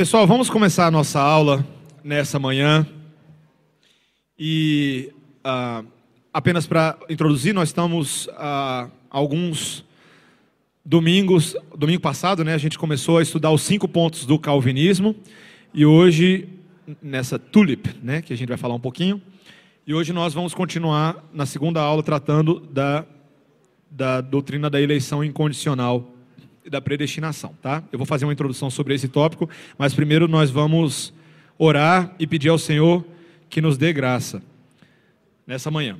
Pessoal, vamos começar a nossa aula nessa manhã. E uh, apenas para introduzir, nós estamos uh, alguns domingos, domingo passado, né, a gente começou a estudar os cinco pontos do calvinismo. E hoje, nessa tulip, né, que a gente vai falar um pouquinho. E hoje nós vamos continuar na segunda aula tratando da, da doutrina da eleição incondicional da predestinação, tá? Eu vou fazer uma introdução sobre esse tópico, mas primeiro nós vamos orar e pedir ao Senhor que nos dê graça nessa manhã.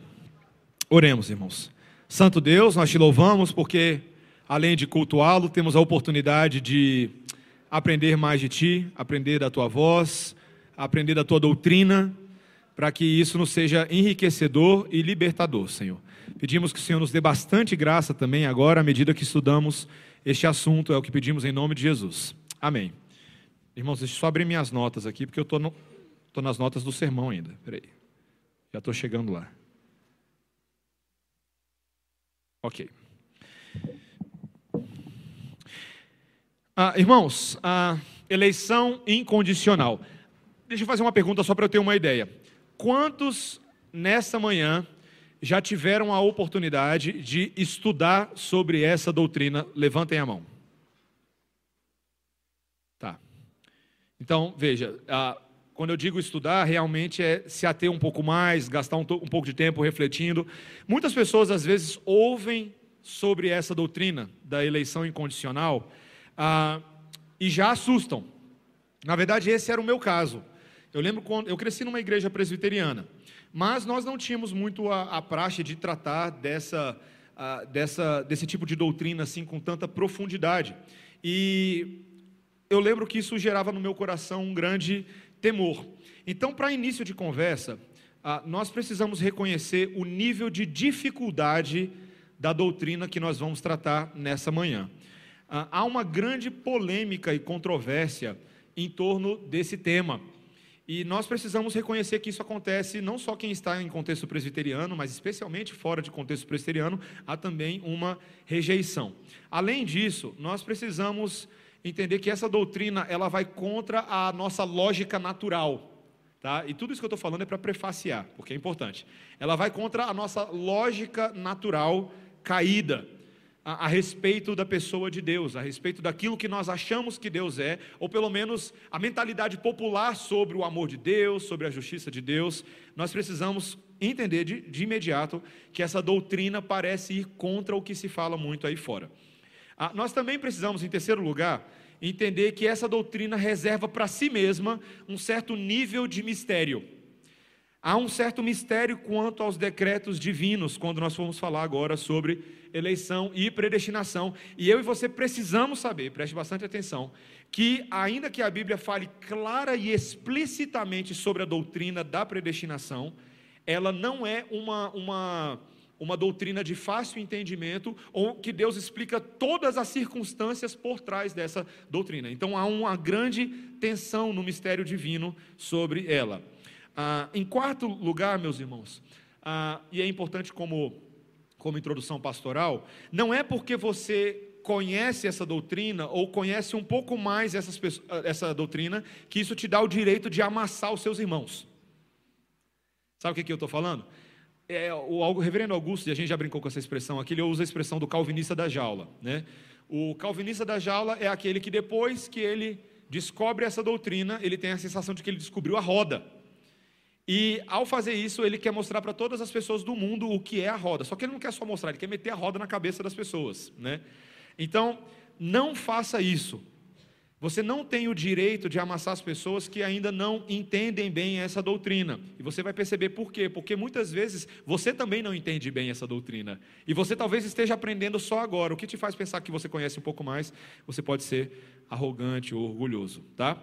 Oremos, irmãos. Santo Deus, nós te louvamos porque além de cultuá-lo, temos a oportunidade de aprender mais de ti, aprender da tua voz, aprender da tua doutrina, para que isso nos seja enriquecedor e libertador, Senhor. Pedimos que o Senhor nos dê bastante graça também agora, à medida que estudamos este assunto é o que pedimos em nome de Jesus. Amém. Irmãos, deixa eu só abrir minhas notas aqui, porque eu estou no, nas notas do sermão ainda. Peraí. Já estou chegando lá. Ok. Ah, irmãos, a eleição incondicional. Deixa eu fazer uma pergunta só para eu ter uma ideia. Quantos nessa manhã já tiveram a oportunidade de estudar sobre essa doutrina? Levantem a mão. Tá. Então, veja, quando eu digo estudar, realmente é se ater um pouco mais, gastar um, um pouco de tempo refletindo. Muitas pessoas, às vezes, ouvem sobre essa doutrina da eleição incondicional ah, e já assustam. Na verdade, esse era o meu caso. Eu lembro quando eu cresci numa igreja presbiteriana. Mas nós não tínhamos muito a, a praxe de tratar dessa, a, dessa, desse tipo de doutrina assim com tanta profundidade. E eu lembro que isso gerava no meu coração um grande temor. Então, para início de conversa, a, nós precisamos reconhecer o nível de dificuldade da doutrina que nós vamos tratar nessa manhã. há uma grande polêmica e controvérsia em torno desse tema. E nós precisamos reconhecer que isso acontece não só quem está em contexto presbiteriano, mas especialmente fora de contexto presbiteriano, há também uma rejeição. Além disso, nós precisamos entender que essa doutrina ela vai contra a nossa lógica natural. Tá? E tudo isso que eu estou falando é para prefaciar, porque é importante. Ela vai contra a nossa lógica natural caída a, a, respeito da pessoa de Deus, a respeito daquilo que nós achamos que Deus é, ou pelo menos a mentalidade popular sobre o amor de Deus, sobre a justiça de Deus, nós precisamos entender de, de imediato que essa doutrina parece ir contra o que se fala muito aí fora. Ah, nós também precisamos, em terceiro lugar, entender que essa doutrina reserva para si mesma um certo nível de mistério. Há um certo mistério quanto aos decretos divinos, quando nós formos falar agora sobre eleição e predestinação. E eu e você precisamos saber, preste bastante atenção, que ainda que a Bíblia fale clara e explicitamente sobre a doutrina da predestinação, ela não é uma, uma, uma doutrina de fácil entendimento ou que Deus explica todas as circunstâncias por trás dessa doutrina. Então há uma grande tensão no mistério divino sobre ela. Ah, em quarto lugar, meus irmãos, ah, e é importante como, como introdução pastoral, não é porque você conhece essa doutrina ou conhece um pouco mais essas, essa doutrina que isso te dá o direito de amassar os seus irmãos. Sabe o que, que eu estou falando? É, o reverendo Augusto, e a gente já brincou com essa expressão aqui, ele usa a expressão do calvinista da jaula. Né? O calvinista da jaula é aquele que depois que ele descobre essa doutrina, ele tem a sensação de que ele descobriu a roda. E ao fazer isso, ele quer mostrar para todas as pessoas do mundo o que é a roda. Só que ele não quer só mostrar, ele quer meter a roda na cabeça das pessoas, né? Então, não faça isso. Você não tem o direito de amassar as pessoas que ainda não entendem bem essa doutrina. E você vai perceber por quê? Porque muitas vezes você também não entende bem essa doutrina. E você talvez esteja aprendendo só agora. O que te faz pensar que você conhece um pouco mais? Você pode ser arrogante ou orgulhoso, tá?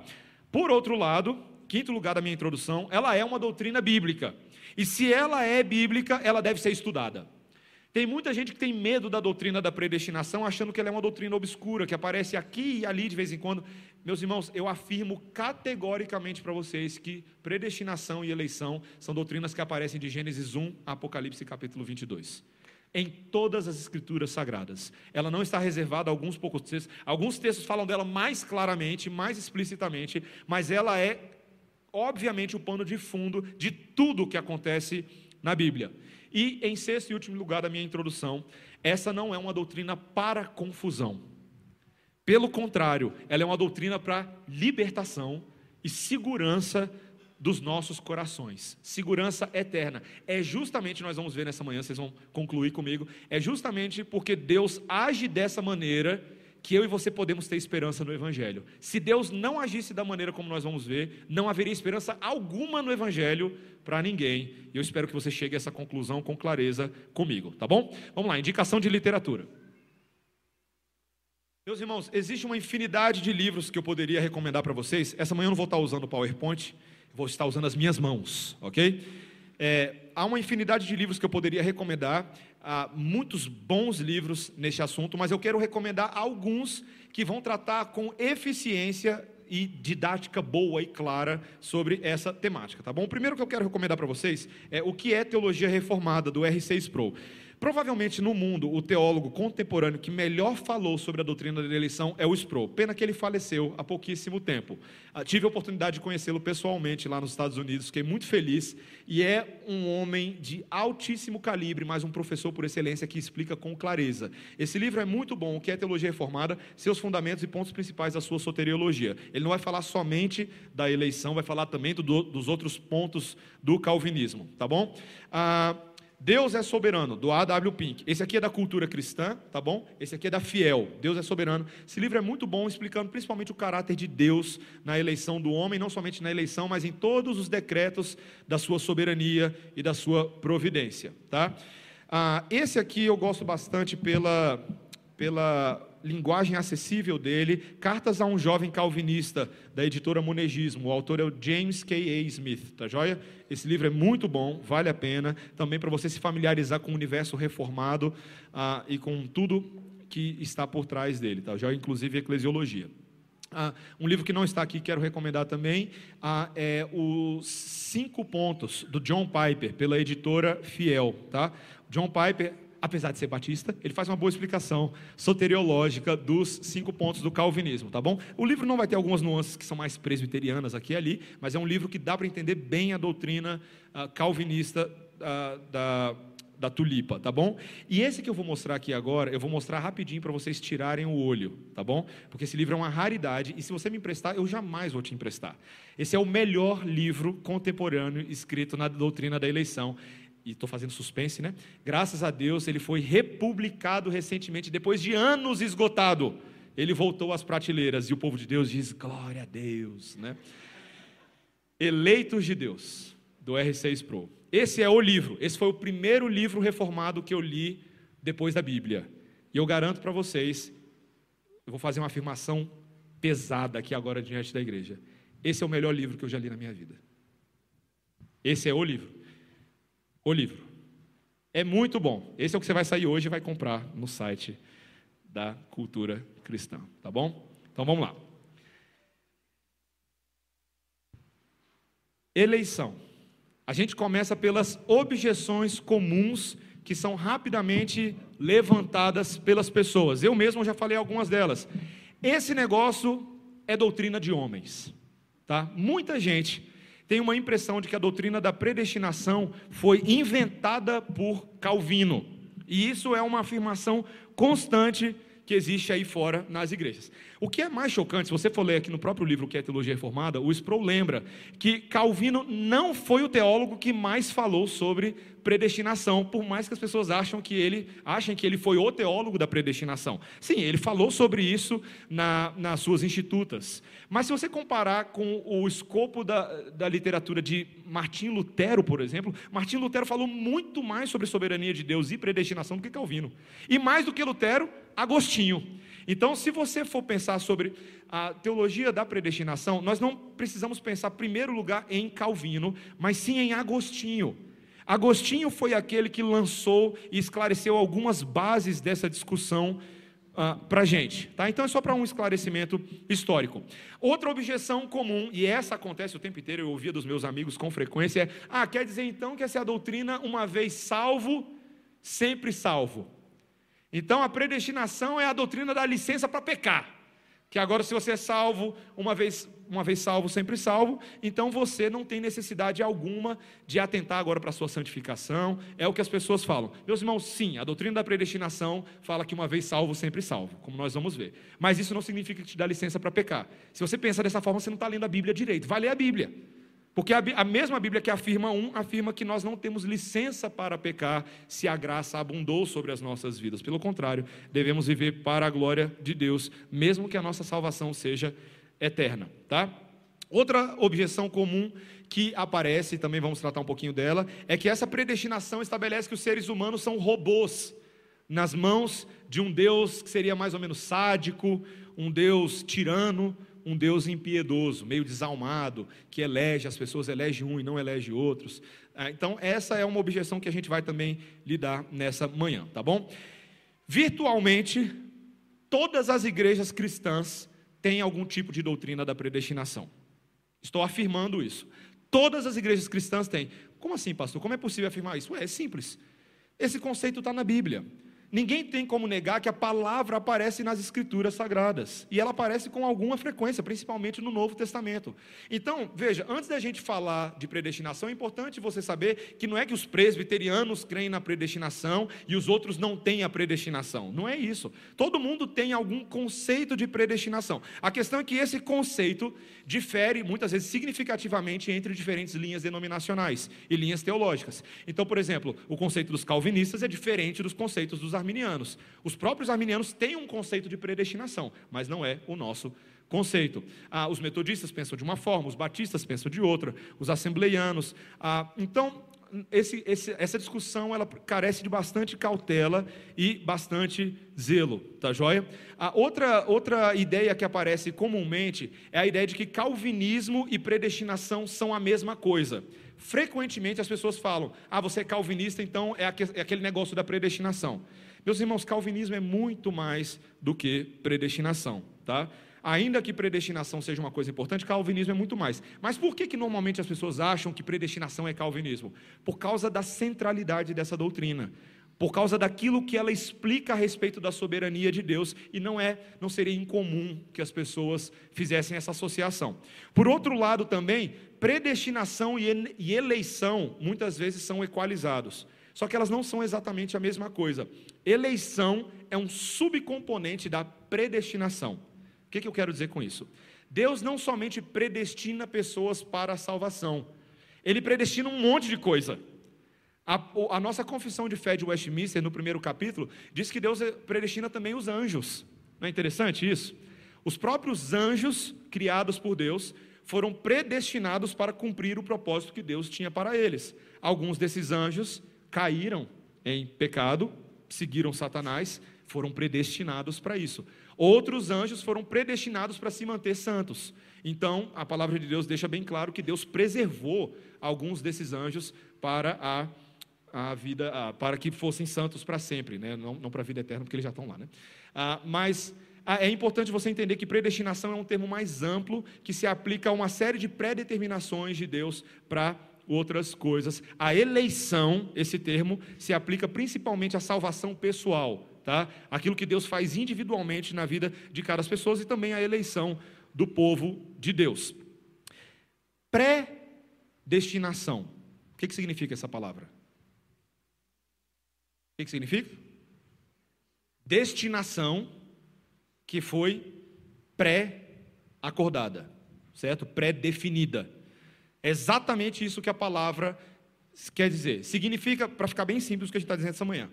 Por outro lado, quinto lugar da minha introdução, ela é uma doutrina bíblica. E se ela é bíblica, ela deve ser estudada. Tem muita gente que tem medo da doutrina da predestinação, achando que ela é uma doutrina obscura, que aparece aqui e ali de vez em quando. Meus irmãos, eu afirmo categoricamente para vocês que predestinação e eleição são doutrinas que aparecem de Gênesis 1 a Apocalipse capítulo 22. em todas as escrituras sagradas. Ela não está reservada a alguns poucos textos. Alguns textos falam dela mais claramente, mais explicitamente, mas ela é obviamente o pano de fundo de tudo o que acontece na Bíblia. E em sexto e último lugar da minha introdução, essa não é uma doutrina para confusão. Pelo contrário, ela é uma doutrina para libertação e segurança dos nossos corações. Segurança eterna. É justamente, nós vamos ver nessa manhã, vocês vão concluir comigo, é justamente porque Deus age dessa maneira que eu e você podemos ter esperança no Evangelho. Se Deus não agisse da maneira como nós vamos ver, não haveria esperança alguma no Evangelho para ninguém. E eu espero que você chegue a essa conclusão com clareza comigo, tá bom? Vamos lá, indicação de literatura. Meus irmãos, existe uma infinidade de livros que eu poderia recomendar para vocês. Essa manhã eu não vou estar usando o PowerPoint, vou estar usando as minhas mãos, ok? É, há uma infinidade de livros que eu poderia recomendar, há muitos bons livros nesse assunto, mas eu quero recomendar alguns que vão tratar com eficiência e didática boa e clara sobre essa temática, tá bom? O primeiro que eu quero recomendar para vocês é o que é teologia reformada do R6 Pro. Provavelmente no mundo, o teólogo contemporâneo que melhor falou sobre a doutrina da eleição é o Sproul. Pena que ele faleceu há pouquíssimo tempo. Ah, tive a oportunidade de conhecê-lo pessoalmente lá nos Estados Unidos, fiquei muito feliz. E é um homem de altíssimo calibre, mas um professor por excelência que explica com clareza. Esse livro é muito bom, o que é teologia reformada, seus fundamentos e pontos principais da sua soteriologia. Ele não vai falar somente da eleição, vai falar também do, dos outros pontos do calvinismo, tá bom? Ah, Deus é soberano, do A.W. Pink. Esse aqui é da cultura cristã, tá bom? Esse aqui é da fiel. Deus é soberano. Esse livro é muito bom, explicando principalmente o caráter de Deus na eleição do homem, não somente na eleição, mas em todos os decretos da sua soberania e da sua providência, tá? Ah, esse aqui eu gosto bastante pela, pela linguagem acessível dele, Cartas a um Jovem Calvinista, da editora Monegismo. O autor é o James K. A. Smith, tá joia? Esse livro é muito bom, vale a pena, também para você se familiarizar com o universo reformado ah, e com tudo que está por trás dele, tá joia? Inclusive eclesiologia. Ah, um livro que não está aqui, quero recomendar também, ah, é os Cinco Pontos, do John Piper, pela editora Fiel. Tá? John Piper apesar de ser batista, ele faz uma boa explicação soteriológica dos cinco pontos do calvinismo, tá bom? O livro não vai ter algumas nuances que são mais presbiterianas aqui e ali, mas é um livro que dá para entender bem a doutrina uh, calvinista uh, da, da tulipa, tá bom? E esse que eu vou mostrar aqui agora, eu vou mostrar rapidinho para vocês tirarem o olho, tá bom? Porque esse livro é uma raridade e se você me emprestar, eu jamais vou te emprestar. Esse é o melhor livro contemporâneo escrito na doutrina da eleição e estou fazendo suspense, né? Graças a Deus, ele foi republicado recentemente, depois de anos esgotado. Ele voltou às prateleiras e o povo de Deus diz: glória a Deus, né? Eleitos de Deus, do R6 Pro. Esse é o livro, esse foi o primeiro livro reformado que eu li depois da Bíblia. E eu garanto para vocês, eu vou fazer uma afirmação pesada aqui agora diante da igreja. Esse é o melhor livro que eu já li na minha vida. Esse é o livro o livro. É muito bom. Esse é o que você vai sair hoje e vai comprar no site da Cultura Cristã, tá bom? Então vamos lá. Eleição. A gente começa pelas objeções comuns que são rapidamente levantadas pelas pessoas. Eu mesmo já falei algumas delas. Esse negócio é doutrina de homens, tá? Muita gente tem uma impressão de que a doutrina da predestinação foi inventada por Calvino. E isso é uma afirmação constante que existe aí fora nas igrejas. O que é mais chocante, se você for ler aqui no próprio livro que é Teologia Reformada, o Sproul lembra que Calvino não foi o teólogo que mais falou sobre predestinação, por mais que as pessoas acham que ele, achem que ele foi o teólogo da predestinação. Sim, ele falou sobre isso na, nas suas institutas. Mas se você comparar com o escopo da, da literatura de Martim Lutero, por exemplo, Martim Lutero falou muito mais sobre soberania de Deus e predestinação do que Calvino. E mais do que Lutero, Agostinho. Então, se você for pensar sobre a teologia da predestinação, nós não precisamos pensar, em primeiro lugar, em Calvino, mas sim em Agostinho. Agostinho foi aquele que lançou e esclareceu algumas bases dessa discussão ah, para a gente. Tá? Então é só para um esclarecimento histórico. Outra objeção comum, e essa acontece o tempo inteiro, eu ouvia dos meus amigos com frequência, é: ah, quer dizer então que essa é a doutrina, uma vez salvo, sempre salvo. Então a predestinação é a doutrina da licença para pecar. Que agora, se você é salvo, uma vez, uma vez salvo, sempre salvo, então você não tem necessidade alguma de atentar agora para a sua santificação. É o que as pessoas falam. Meus irmãos, sim, a doutrina da predestinação fala que uma vez salvo, sempre salvo, como nós vamos ver. Mas isso não significa que te dá licença para pecar. Se você pensa dessa forma, você não está lendo a Bíblia direito. Vai ler a Bíblia. Porque a, a, mesma Bíblia que afirma um, afirma que nós não temos licença para pecar se a graça abundou sobre as nossas vidas. Pelo contrário, devemos viver para a glória de Deus, mesmo que a nossa salvação seja eterna. Tá? Outra objeção comum que aparece, também vamos tratar um pouquinho dela, é que essa predestinação estabelece que os seres humanos são robôs nas mãos de um Deus que seria mais ou menos sádico, um Deus tirano, um Deus impiedoso, meio desalmado, que elege, as pessoas elege um e não elege outros. Ah, então, essa é uma objeção que a gente vai também lidar nessa manhã, tá bom? Virtualmente, todas as igrejas cristãs têm algum tipo de doutrina da predestinação. Estou afirmando isso. Todas as igrejas cristãs têm. Como assim, pastor? Como é possível afirmar isso? Ué, é simples. Esse conceito está na Bíblia. Ninguém tem como negar que a palavra aparece nas escrituras sagradas. E ela aparece com alguma frequência, principalmente no Novo Testamento. Então, veja, antes da gente falar de predestinação, é importante você saber que não é que os presbiterianos creem na predestinação e os outros não têm a predestinação. Não é isso. Todo mundo tem algum conceito de predestinação. A questão é que esse conceito difere, muitas vezes, significativamente entre diferentes linhas denominacionais e linhas teológicas. Então, por exemplo, o conceito dos calvinistas é diferente dos conceitos dos arminianos. Os próprios arminianos têm um conceito de predestinação, mas não é o nosso conceito. Ah, os metodistas pensam de uma forma, os batistas pensam de outra, os assembleianos. Ah, então, esse, esse, essa discussão ela carece de bastante cautela e bastante zelo, tá joia? A outra, outra ideia que aparece comumente é a ideia de que calvinismo e predestinação são a mesma coisa frequentemente as pessoas falam: ah, você é calvinista, então é, é aquele negócio da predestinação. Meus irmãos, calvinismo é muito mais do que predestinação, tá? Ainda que predestinação seja uma coisa importante, calvinismo é muito mais. Mas por que, que normalmente as pessoas acham que predestinação é calvinismo? Por causa da centralidade dessa doutrina por causa daquilo que ela explica a respeito da soberania de Deus e não é, não seria incomum que as pessoas fizessem essa associação. Por outro lado também, predestinação e eleição muitas vezes são equalizados. Só que elas não são exatamente a mesma coisa. Eleição é um subcomponente da predestinação. O que, que eu quero dizer com isso? Deus não somente predestina pessoas para a salvação, Ele predestina um monte de coisa. A, a, nossa confissão de fé de Westminster, no primeiro capítulo, diz que Deus predestina também os anjos. Não é interessante isso? Os próprios anjos criados por Deus foram predestinados para cumprir o propósito que Deus tinha para eles. Alguns desses anjos caíram em pecado, seguiram Satanás, foram predestinados para isso. Outros anjos foram predestinados para se manter santos. Então, a palavra de Deus deixa bem claro que Deus preservou alguns desses anjos para a a vida, para que fossem santos para sempre, né? não, não para a vida eterna, porque eles já estão lá. Né? Ah, mas ah, é importante você entender que predestinação é um termo mais amplo que se aplica a uma série de predeterminações de Deus para outras coisas. A eleição, esse termo, se aplica principalmente à salvação pessoal, tá? Aquilo que Deus faz individualmente na vida de cada pessoa e também a eleição do povo de Deus. Predestinação. O que, que significa essa palavra? O que significa? Destinação que foi pré-acordada, certo? Pré-definida. É exatamente isso que a palavra quer dizer. Significa, para ficar bem simples o que a gente está dizendo essa manhã,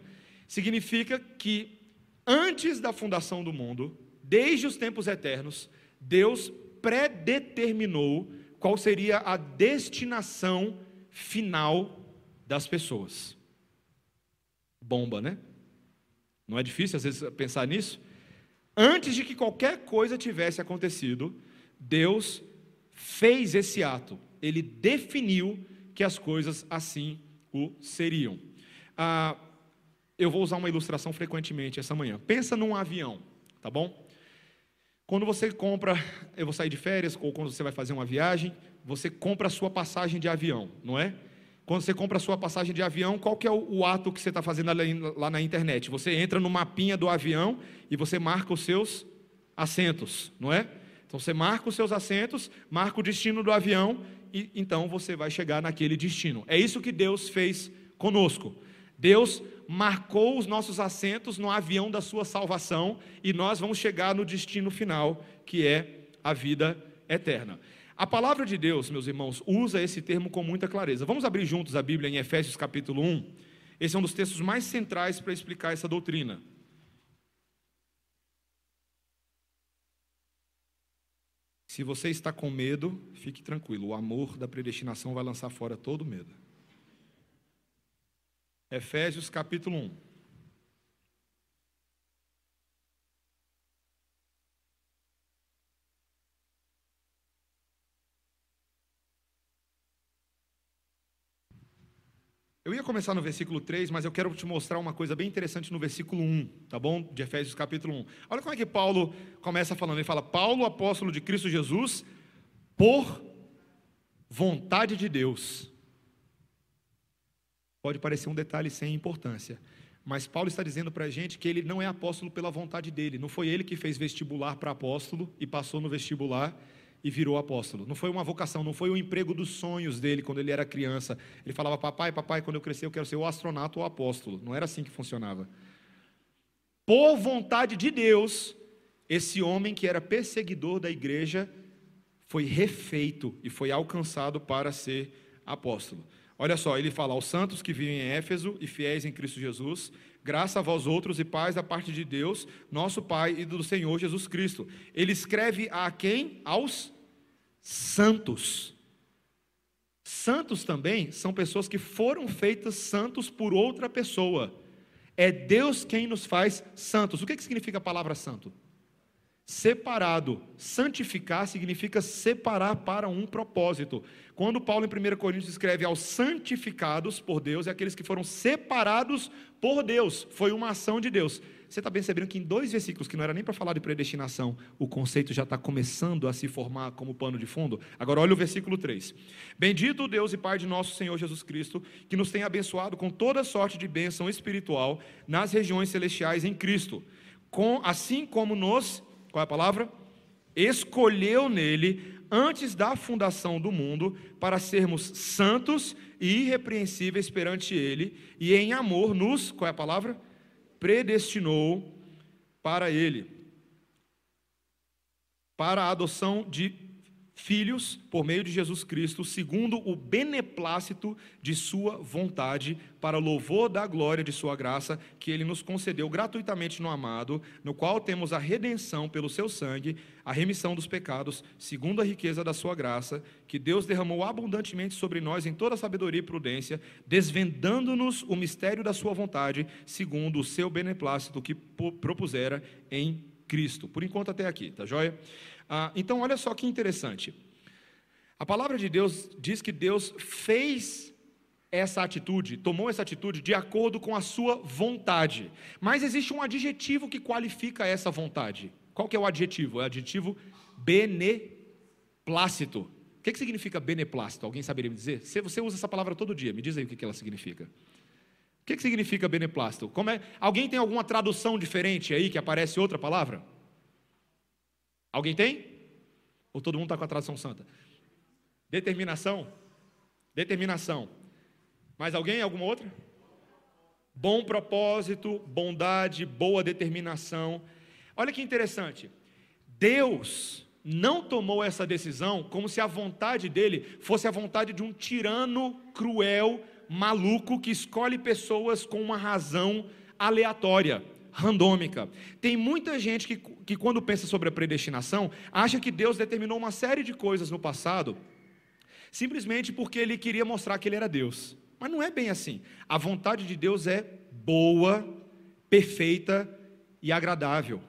significa que antes da fundação do mundo, desde os tempos eternos, Deus predeterminou qual seria a destinação final das pessoas bomba, né? Não é difícil às vezes pensar nisso? Antes de que qualquer coisa tivesse acontecido, Deus fez esse ato. Ele definiu que as coisas assim o seriam. Ah, eu vou usar uma ilustração frequentemente essa manhã. Pensa num avião, tá bom? Quando você compra, eu vou sair de férias, ou quando você vai fazer uma viagem, você compra a sua passagem de avião, não é? Quando você compra a sua passagem de avião, qual que é o, o ato que você está fazendo lá na internet? Você entra no mapinha do avião e você marca os seus assentos, não é? Então você marca os seus assentos, marca o destino do avião e então você vai chegar naquele destino. É isso que Deus fez conosco. Deus marcou os nossos assentos no avião da sua salvação e nós vamos chegar no destino final, que é a vida eterna. A palavra de Deus, meus irmãos, usa esse termo com muita clareza. Vamos abrir juntos a Bíblia em Efésios capítulo 1. Esse é um dos textos mais centrais para explicar essa doutrina. Se você está com medo, fique tranquilo, o amor da predestinação vai lançar fora todo medo. Efésios capítulo 1. Eu ia começar no versículo 3, mas eu quero te mostrar uma coisa bem interessante no versículo 1, tá bom? De Efésios capítulo 1. Olha como é que Paulo começa falando. Ele fala: Paulo, apóstolo de Cristo Jesus, por vontade de Deus. Pode parecer um detalhe sem importância, mas Paulo está dizendo para a gente que ele não é apóstolo pela vontade dele. Não foi ele que fez vestibular para apóstolo e passou no vestibular e virou apóstolo. Não foi uma vocação, não foi o emprego dos sonhos dele quando ele era criança. Ele falava, papai, papai, quando eu crescer eu quero ser o astronauta ou apóstolo. Não era assim que funcionava. Por vontade de Deus, esse homem que era perseguidor da igreja foi refeito e foi alcançado para ser apóstolo. Olha só, ele fala aos santos que vivem em Éfeso e fiéis em Cristo Jesus, graça a vós outros e paz da parte de Deus, nosso Pai e do Senhor Jesus Cristo. Ele escreve a quem? Aos santos. Santos também são pessoas que foram feitas santos por outra pessoa. É Deus quem nos faz santos. O que, que significa a palavra santo? Separado. Santificar significa separar para um propósito. Quando Paulo, em 1 Coríntios, escreve aos santificados por Deus, é aqueles que foram separados por Deus. Foi uma ação de Deus. Você está percebendo que em dois versículos, que não era nem para falar de predestinação, o conceito já está começando a se formar como pano de fundo? Agora, olha o versículo 3. Bendito o Deus e Pai de nosso Senhor Jesus Cristo, que nos tem abençoado com toda sorte de bênção espiritual nas regiões celestiais em Cristo. Com, assim como nos qual é a palavra? Escolheu nele antes da fundação do mundo para sermos santos e irrepreensíveis perante ele e em amor nos, qual é a palavra? Predestinou para ele para a adoção de filhos por meio de Jesus Cristo, segundo o beneplácito de Sua vontade, para louvor da glória de Sua graça, que Ele nos concedeu gratuitamente no amado, no qual temos a redenção pelo Seu sangue, a remissão dos pecados, segundo a riqueza da Sua graça, que Deus derramou abundantemente sobre nós em toda sabedoria e prudência, desvendando-nos o mistério da Sua vontade, segundo o Seu beneplácito que propusera em Cristo. Por enquanto, até aqui, tá joia? Ah, então, olha só que interessante. A palavra de Deus diz que Deus fez essa atitude, tomou essa atitude de acordo com a sua vontade. Mas existe um adjetivo que qualifica essa vontade. Qual que é o adjetivo? É o adjetivo beneplácito. O que, que significa beneplácito? Alguém saberia me dizer? Você usa essa palavra todo dia, me diz aí o que, que ela significa. O que, que significa beneplácito? Como é? Alguém tem alguma tradução diferente aí que aparece outra palavra? Alguém tem? Ou todo mundo está com a tradução santa? Determinação? Determinação. Mais alguém? Alguma outra? Bom propósito, bondade, boa determinação. Olha que interessante. Deus não tomou essa decisão como se a vontade dele fosse a vontade de um tirano cruel, maluco, que escolhe pessoas com uma razão aleatória randômica. Tem muita gente que, que, quando pensa sobre a predestinação, acha que Deus determinou uma série de coisas no passado, simplesmente porque ele queria mostrar que ele era Deus. Mas não é bem assim. A vontade de Deus é boa, perfeita e agradável.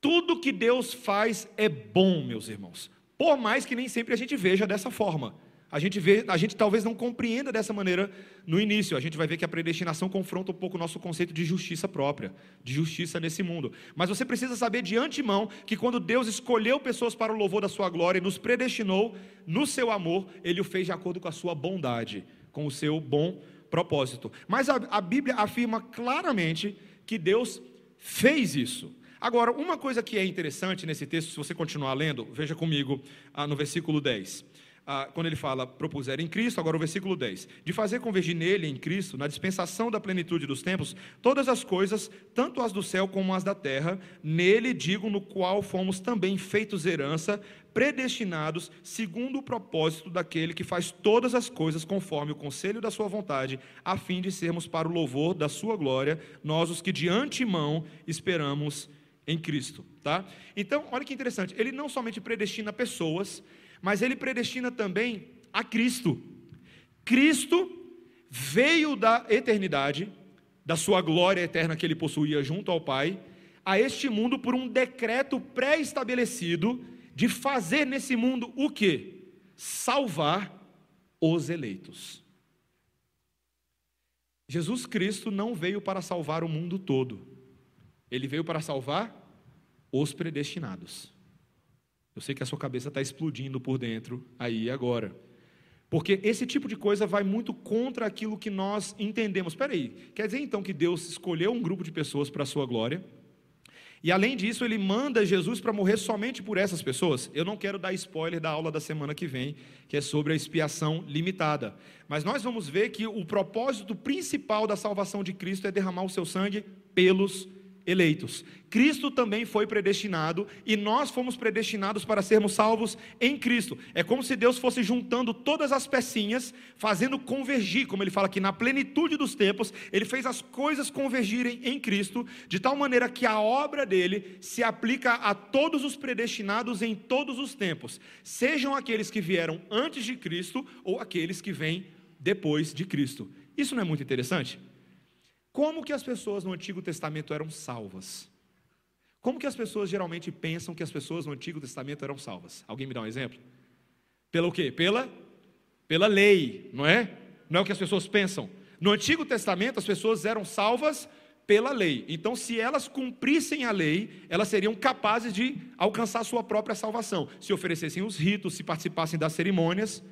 Tudo que Deus faz é bom, meus irmãos. Por mais que nem sempre a gente veja dessa forma. A gente vê, a gente talvez não compreenda dessa maneira no início. A gente vai ver que a predestinação confronta um pouco o nosso conceito de justiça própria, de justiça nesse mundo. Mas você precisa saber de antemão que quando Deus escolheu pessoas para o louvor da sua glória e nos predestinou no seu amor, ele o fez de acordo com a sua bondade, com o seu bom propósito. Mas a, a Bíblia afirma claramente que Deus fez isso. Agora, uma coisa que é interessante nesse texto, se você continuar lendo, veja comigo ah, no versículo 10 ah, quando ele fala propuser em Cristo, agora o versículo 10, de fazer convergir nele, em Cristo, na dispensação da plenitude dos tempos, todas as coisas, tanto as do céu como as da terra, nele digo, no qual fomos também feitos herança, predestinados, segundo o propósito daquele que faz todas as coisas conforme o conselho da sua vontade, a fim de sermos para o louvor da sua glória, nós os que de antemão esperamos em Cristo, tá? Então, olha que interessante, ele não somente predestina pessoas, mas ele predestina também a Cristo. Cristo veio da eternidade, da sua glória eterna que ele possuía junto ao Pai, a este mundo por um decreto pré-estabelecido de fazer nesse mundo o que? Salvar os eleitos. Jesus Cristo não veio para salvar o mundo todo, ele veio para salvar os predestinados. Eu sei que a sua cabeça está explodindo por dentro aí agora. Porque esse tipo de coisa vai muito contra aquilo que nós entendemos. Espera aí, quer dizer então que Deus escolheu um grupo de pessoas para a sua glória? E além disso, ele manda Jesus para morrer somente por essas pessoas? Eu não quero dar spoiler da aula da semana que vem, que é sobre a expiação limitada. Mas nós vamos ver que o propósito principal da salvação de Cristo é derramar o seu sangue pelos eleitos. Cristo também foi predestinado e nós fomos predestinados para sermos salvos em Cristo. É como se Deus fosse juntando todas as pecinhas, fazendo convergir, como ele fala aqui, na plenitude dos tempos, ele fez as coisas convergirem em Cristo, de tal maneira que a obra dele se aplica a todos os predestinados em todos os tempos, sejam aqueles que vieram antes de Cristo ou aqueles que vêm depois de Cristo. Isso não é muito interessante? Como que as pessoas no Antigo Testamento eram salvas? Como que as pessoas geralmente pensam que as pessoas no Antigo Testamento eram salvas? Alguém me dá um exemplo? Pelo quê? Pela, pela lei, não é? Não é o que as pessoas pensam. No Antigo Testamento, as pessoas eram salvas pela lei. Então, se elas cumprissem a lei, elas seriam capazes de alcançar sua própria salvação. Se oferecessem os ritos, se participassem das cerimônias.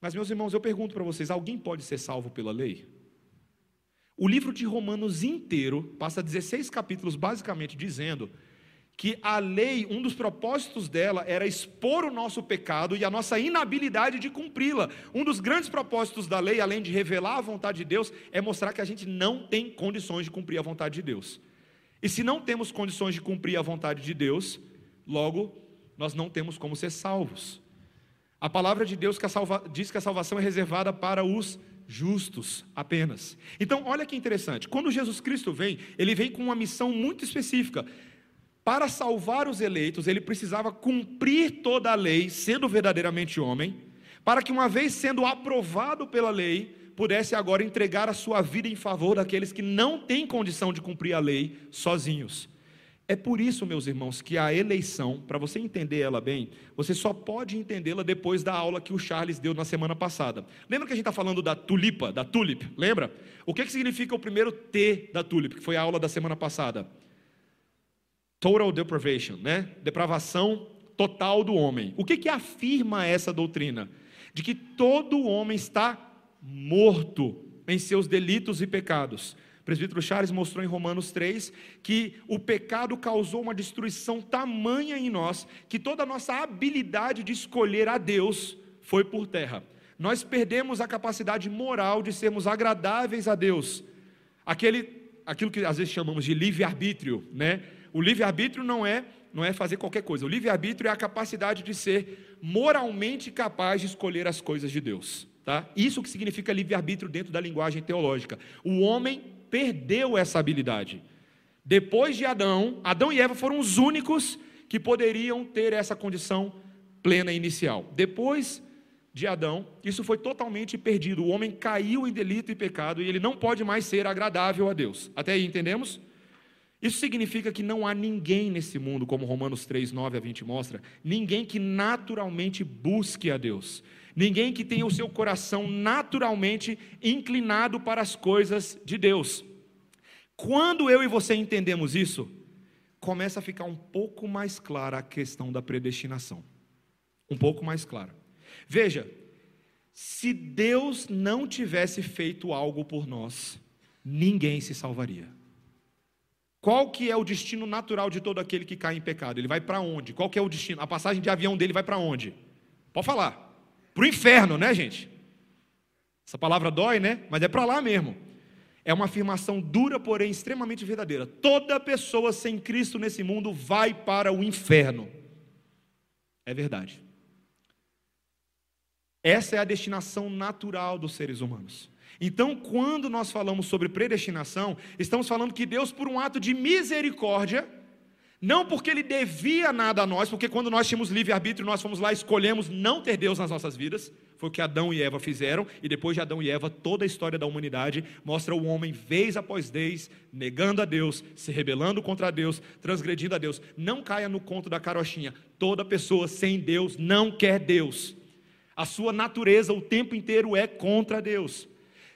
Mas, meus irmãos, eu pergunto para vocês: alguém pode ser salvo pela lei? O livro de Romanos inteiro passa 16 capítulos basicamente dizendo que a lei, um dos propósitos dela era expor o nosso pecado e a nossa inabilidade de cumpri-la. Um dos grandes propósitos da lei, além de revelar a vontade de Deus, é mostrar que a gente não tem condições de cumprir a vontade de Deus. E se não temos condições de cumprir a vontade de Deus, logo nós não temos como ser salvos. A palavra de Deus que salva, diz que a salvação é reservada para os justos apenas. Então, olha que interessante. Quando Jesus Cristo vem, ele vem com uma missão muito específica. Para salvar os eleitos, ele precisava cumprir toda a lei, sendo verdadeiramente homem, para que, uma vez sendo aprovado pela lei, pudesse agora entregar a sua vida em favor daqueles que não têm condição de cumprir a lei sozinhos. É por isso, meus irmãos, que a eleição, para você entender ela bem, você só pode entendê-la depois da aula que o Charles deu na semana passada. Lembra que a gente está falando da tulipa, da tulip? Lembra? O que, que significa o primeiro T da tulip, que foi a aula da semana passada? Total deprivation, né? Depravação total do homem. O que, que afirma essa doutrina? De que todo homem está morto em seus delitos e pecados. O presbítero Charles mostrou em Romanos 3 que o pecado causou uma destruição tamanha em nós que toda a nossa habilidade de escolher a Deus foi por terra. Nós perdemos a capacidade moral de sermos agradáveis a Deus. Aquele, aquilo que às vezes chamamos de livre-arbítrio, né? O livre-arbítrio não é não é fazer qualquer coisa. O livre-arbítrio é a capacidade de ser moralmente capaz de escolher as coisas de Deus. Tá? Isso que significa livre-arbítrio dentro da linguagem teológica. O homem perdeu essa habilidade. Depois de Adão, Adão e Eva foram os únicos que poderiam ter essa condição plena inicial. Depois de Adão, isso foi totalmente perdido. O homem caiu em delito e pecado e ele não pode mais ser agradável a Deus. Até aí entendemos? Isso significa que não há ninguém nesse mundo, como Romanos 3, 9 a 20 mostra, ninguém que naturalmente busque a Deus ninguém que tenha o seu coração naturalmente inclinado para as coisas de Deus. Quando eu e você entendemos isso, começa a ficar um pouco mais clara a questão da predestinação. Um pouco mais clara. Veja, Se Deus não tivesse feito algo por nós, ninguém se salvaria. Qual que é o destino natural de todo aquele que cai em pecado? Ele vai para onde? Qual que é o destino? A passagem de avião dele vai para onde? Pode falar. Para o inferno, né, gente? Essa palavra dói, né? Mas é para lá mesmo. É uma afirmação dura, porém extremamente verdadeira. Toda pessoa sem Cristo nesse mundo vai para o inferno. É verdade. Essa é a destinação natural dos seres humanos. Então, quando nós falamos sobre predestinação, estamos falando que Deus, por um ato de misericórdia, não porque Ele devia nada a nós, porque quando nós tínhamos livre-arbítrio, nós fomos lá e escolhemos não ter Deus nas nossas vidas, foi o que Adão e Eva fizeram, e depois de Adão e Eva, toda a história da humanidade mostra o homem, vez após vez, negando a Deus, se rebelando contra Deus, transgredindo a Deus. Não caia no conto da carochinha, toda pessoa sem Deus não quer Deus. A sua natureza o tempo inteiro é contra Deus.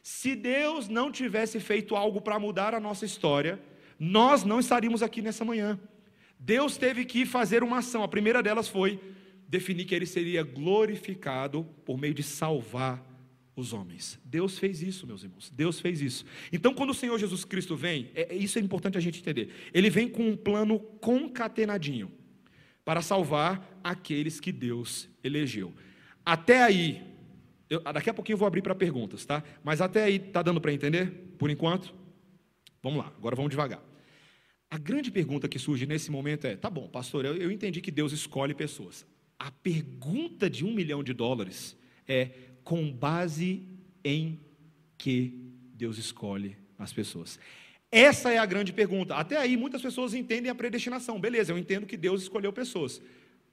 Se Deus não tivesse feito algo para mudar a nossa história, nós não estaríamos aqui nessa manhã. Deus teve que fazer uma ação. A primeira delas foi definir que ele seria glorificado por meio de salvar os homens. Deus fez isso, meus irmãos. Deus fez isso. Então, quando o Senhor Jesus Cristo vem, é, isso é importante a gente entender. Ele vem com um plano concatenadinho para salvar aqueles que Deus elegeu. Até aí, eu, daqui a pouquinho eu vou abrir para perguntas, tá? Mas até aí, tá dando para entender? Por enquanto? Vamos lá, agora vamos devagar. A grande pergunta que surge nesse momento é: tá bom, pastor, eu, eu entendi que Deus escolhe pessoas. A pergunta de um milhão de dólares é: com base em que Deus escolhe as pessoas? Essa é a grande pergunta. Até aí, muitas pessoas entendem a predestinação. Beleza, eu entendo que Deus escolheu pessoas.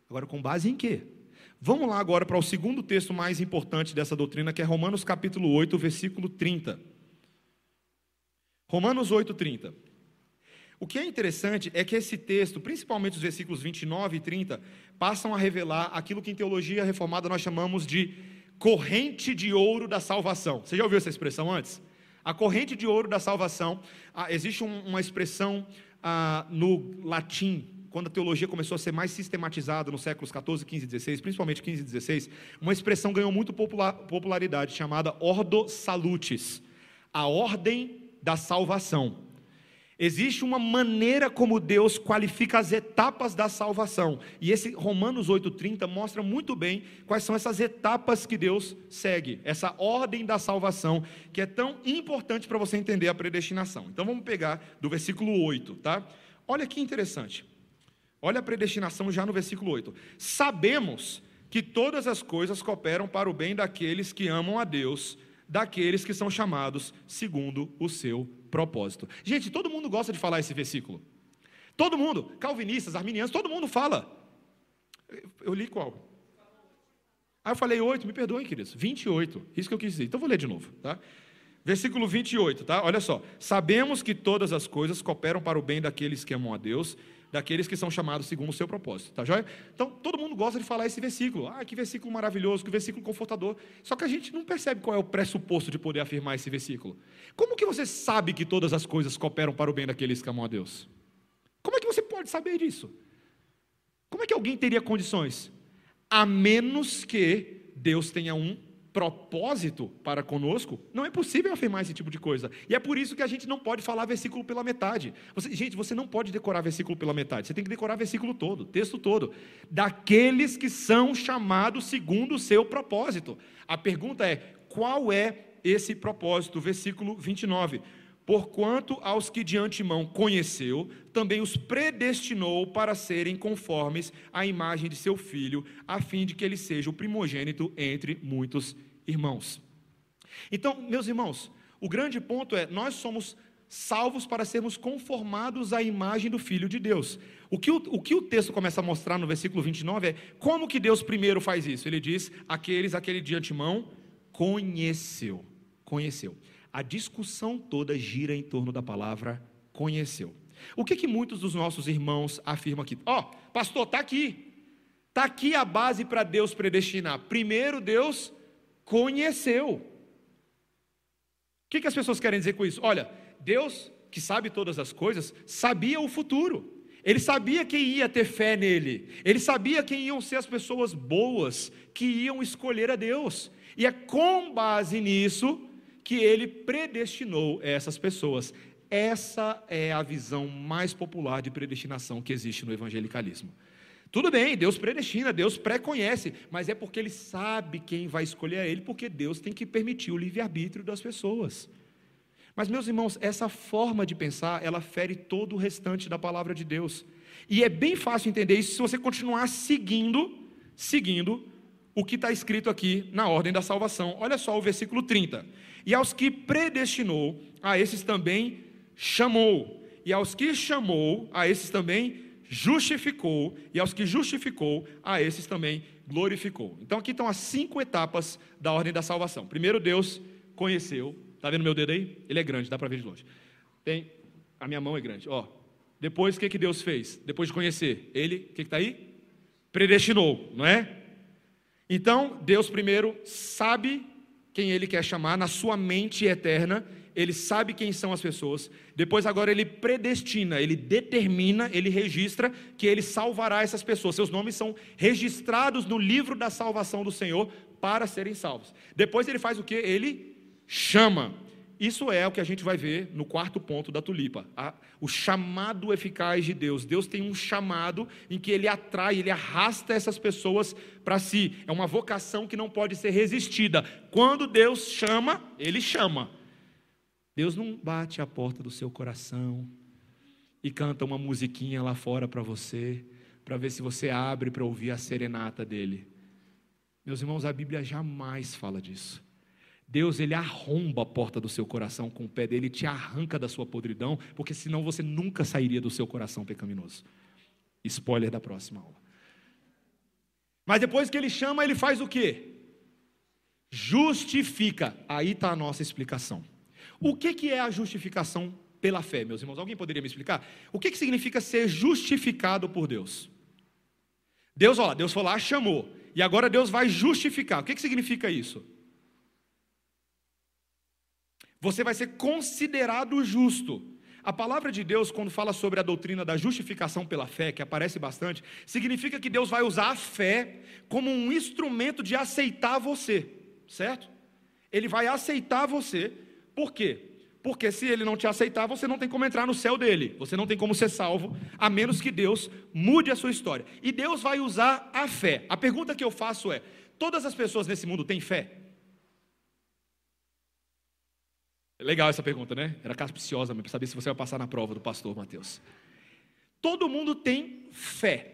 Agora, com base em quê? Vamos lá agora para o segundo texto mais importante dessa doutrina, que é Romanos capítulo 8, versículo 30. Romanos 8, 30. O que é interessante é que esse texto, principalmente os versículos 29 e 30, passam a revelar aquilo que em teologia reformada nós chamamos de corrente de ouro da salvação. Você já ouviu essa expressão antes? A corrente de ouro da salvação, ah, existe um, uma expressão ah, no latim quando a teologia começou a ser mais sistematizada nos séculos 14, 15 e 16, principalmente 15 e 16, uma expressão ganhou muito popular, popularidade chamada ordo salutis, a ordem da salvação. Existe uma maneira como Deus qualifica as etapas da salvação. E esse Romanos 8:30 mostra muito bem quais são essas etapas que Deus segue, essa ordem da salvação, que é tão importante para você entender a predestinação. Então vamos pegar do versículo 8, tá? Olha que interessante. Olha a predestinação já no versículo 8. Sabemos que todas as coisas cooperam para o bem daqueles que amam a Deus, daqueles que são chamados segundo o seu propósito. Gente, todo mundo gosta de falar esse versículo. Todo mundo, calvinistas, arminianos, todo mundo fala. Eu li qual? Ah, eu falei 8, me perdoem, queridos. 28, isso que eu quis dizer. Então vou ler de novo, tá? Versículo 28, tá? Olha só. Sabemos que todas as coisas cooperam para o bem daqueles que amam a Deus, daqueles que são chamados segundo o seu propósito, tá joia? Então, todo mundo gosta de falar esse versículo. Ah, que versículo maravilhoso, que versículo confortador. Só que a gente não percebe qual é o pressuposto de poder afirmar esse versículo. Como que você sabe que todas as coisas cooperam para o bem daqueles que amam a Deus? Como é que você pode saber disso? Como é que alguém teria condições? A menos que Deus tenha um propósito para conosco, não é possível afirmar esse tipo de coisa. E é por isso que a gente não pode falar versículo pela metade. Você, gente, você não pode decorar versículo pela metade. Você tem que decorar versículo todo, texto todo. Daqueles que são chamados segundo o seu propósito. A pergunta é: qual é esse propósito? Versículo 29. Porquanto aos que de antemão conheceu, também os predestinou para serem conformes à imagem de seu filho, a fim de que ele seja o primogênito entre muitos irmãos. Então, meus irmãos, o grande ponto é: nós somos salvos para sermos conformados à imagem do Filho de Deus. O que o, o que o texto começa a mostrar no versículo 29 é como que Deus primeiro faz isso. Ele diz: aqueles, aquele de antemão, conheceu. Conheceu. A discussão toda gira em torno da palavra conheceu. O que que muitos dos nossos irmãos afirmam aqui? Ó, oh, pastor, está aqui. Está aqui a base para Deus predestinar. Primeiro, Deus conheceu. O que, que as pessoas querem dizer com isso? Olha, Deus, que sabe todas as coisas, sabia o futuro. Ele sabia quem ia ter fé nele. Ele sabia quem iam ser as pessoas boas que iam escolher a Deus. E é com base nisso que ele predestinou essas pessoas. Essa é a visão mais popular de predestinação que existe no evangelicalismo. Tudo bem, Deus predestina, Deus pré-conhece, mas é porque Ele sabe quem vai escolher a Ele, porque Deus tem que permitir o livre-arbítrio das pessoas. Mas, meus irmãos, essa forma de pensar, ela fere todo o restante da palavra de Deus. E é bem fácil entender isso se você continuar seguindo, seguindo o que está escrito aqui na ordem da salvação. Olha só o versículo 30. E aos que predestinou, a esses também chamou. E aos que chamou, a esses também justificou, e aos que justificou, a esses também glorificou. Então aqui estão as cinco etapas da ordem da salvação. Primeiro, Deus conheceu. Está vendo meu dedo aí? Ele é grande, dá para ver de longe. Tem, a minha mão é grande. Ó, depois o que, que Deus fez? Depois de conhecer, Ele, o que está aí? Predestinou, não é? Então, Deus primeiro sabe quem Ele quer chamar na sua mente eterna ele sabe quem são as pessoas. Depois, agora, ele predestina, ele determina, ele registra que ele salvará essas pessoas. Seus nomes são registrados no livro da salvação do Senhor para serem salvos. Depois, ele faz o que? Ele chama. Isso é o que a gente vai ver no quarto ponto da tulipa, a, o chamado eficaz de Deus. Deus tem um chamado em que ele atrai, ele arrasta essas pessoas para si. É uma vocação que não pode ser resistida. Quando Deus chama, ele chama. Deus não bate a porta do seu coração e canta uma musiquinha lá fora para você, para ver se você abre para ouvir a serenata dele. Meus irmãos, a Bíblia jamais fala disso. Deus, ele arromba a porta do seu coração com o pé dele te arranca da sua podridão, porque senão você nunca sairia do seu coração pecaminoso. Spoiler da próxima aula. Mas depois que ele chama, ele faz o quê? Justifica. Aí está a nossa explicação. O que, que é a justificação pela fé, meus irmãos? Alguém poderia me explicar? O que, que significa ser justificado por Deus? Deus, ó, Deus foi lá, chamou, e agora Deus vai justificar. O que, que significa isso? Você vai ser considerado justo. A palavra de Deus, quando fala sobre a doutrina da justificação pela fé, que aparece bastante, significa que Deus vai usar a fé como um instrumento de aceitar você, certo? Ele vai aceitar você por quê? Porque se ele não te aceitar, você não tem como entrar no céu dele, você não tem como ser salvo, a menos que Deus mude a sua história. E Deus vai usar a fé. A pergunta que eu faço é: todas as pessoas nesse mundo têm fé? Legal essa pergunta, né? Era capciosa para saber se você vai passar na prova do pastor Mateus. Todo mundo tem fé.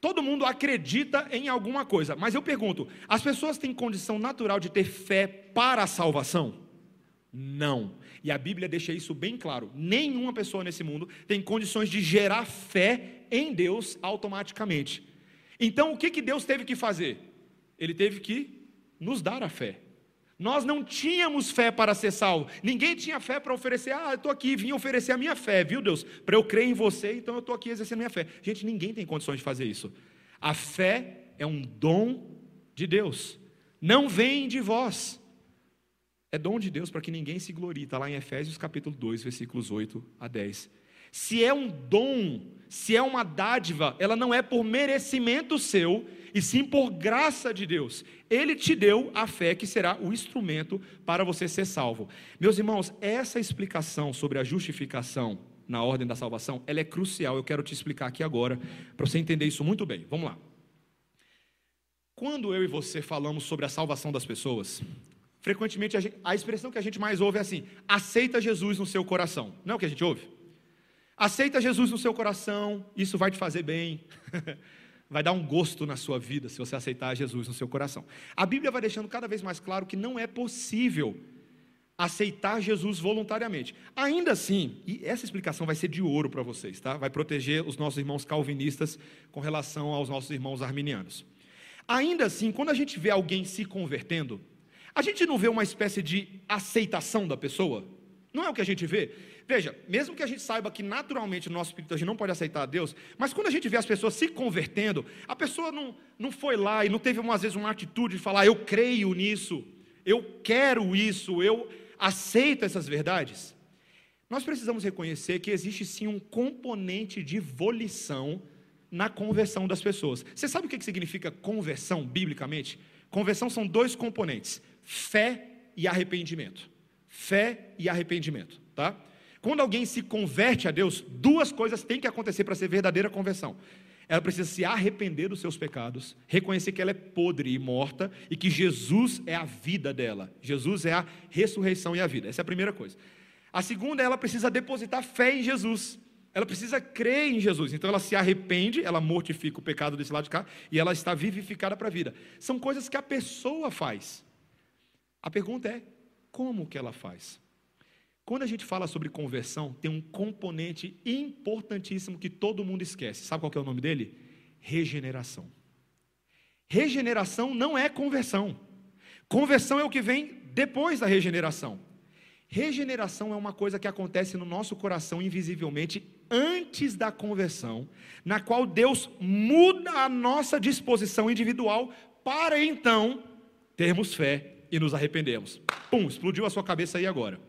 Todo mundo acredita em alguma coisa. Mas eu pergunto: as pessoas têm condição natural de ter fé para a salvação? Não. E a Bíblia deixa isso bem claro. Nenhuma pessoa nesse mundo tem condições de gerar fé em Deus automaticamente. Então, o que, que Deus teve que fazer? Ele teve que nos dar a fé. Nós não tínhamos fé para ser salvo. Ninguém tinha fé para oferecer. Ah, eu estou aqui, vim oferecer a minha fé, viu Deus? Para eu crer em você, então eu estou aqui exercendo a minha fé. Gente, ninguém tem condições de fazer isso. A fé é um dom de Deus. Não vem de vós. É dom de Deus para que ninguém se glorie. Está lá em Efésios capítulo 2, versículos 8 a 10. Se é um dom, se é uma dádiva, ela não é por merecimento seu, e sim por graça de Deus. Ele te deu a fé que será o instrumento para você ser salvo. Meus irmãos, essa explicação sobre a justificação na ordem da salvação, ela é crucial. Eu quero te explicar aqui agora, para você entender isso muito bem. Vamos lá. Quando eu e você falamos sobre a salvação das pessoas, frequentemente a, gente, a, expressão que a gente mais ouve é assim: aceita Jesus no seu coração. Não é o que a gente ouve? Aceita Jesus no seu coração, isso vai te fazer bem. vai dar um gosto na sua vida se você aceitar Jesus no seu coração. A Bíblia vai deixando cada vez mais claro que não é possível aceitar Jesus voluntariamente. Ainda assim, e essa explicação vai ser de ouro para vocês, tá? Vai proteger os nossos irmãos calvinistas com relação aos nossos irmãos arminianos. Ainda assim, quando a gente vê alguém se convertendo, a gente não vê uma espécie de aceitação da pessoa? Não é o que a gente vê? Veja, mesmo que a gente saiba que naturalmente no nosso espírito a gente não pode aceitar a Deus, mas quando a gente vê as pessoas se convertendo, a pessoa não, não foi lá e não teve, às vezes, uma atitude de falar: eu creio nisso, eu quero isso, eu aceito essas verdades. Nós precisamos reconhecer que existe sim um componente de volição na conversão das pessoas. Você sabe o que significa conversão biblicamente? Conversão são dois componentes: fé e arrependimento. Fé e arrependimento, tá? Quando alguém se converte a Deus, duas coisas têm que acontecer para ser verdadeira conversão. Ela precisa se arrepender dos seus pecados, reconhecer que ela é podre e morta e que Jesus é a vida dela. Jesus é a ressurreição e a vida. Essa é a primeira coisa. A segunda, ela precisa depositar fé em Jesus. Ela precisa crer em Jesus. Então ela se arrepende, ela mortifica o pecado desse lado de cá e ela está vivificada para a vida. São coisas que a pessoa faz. A pergunta é: como que ela faz? Quando a gente fala sobre conversão, tem um componente importantíssimo que todo mundo esquece. Sabe qual é o nome dele? Regeneração. Regeneração não é conversão. Conversão é o que vem depois da regeneração. Regeneração é uma coisa que acontece no nosso coração invisivelmente antes da conversão, na qual Deus muda a nossa disposição individual para então termos fé e nos arrependemos. Pum, explodiu a sua cabeça aí agora.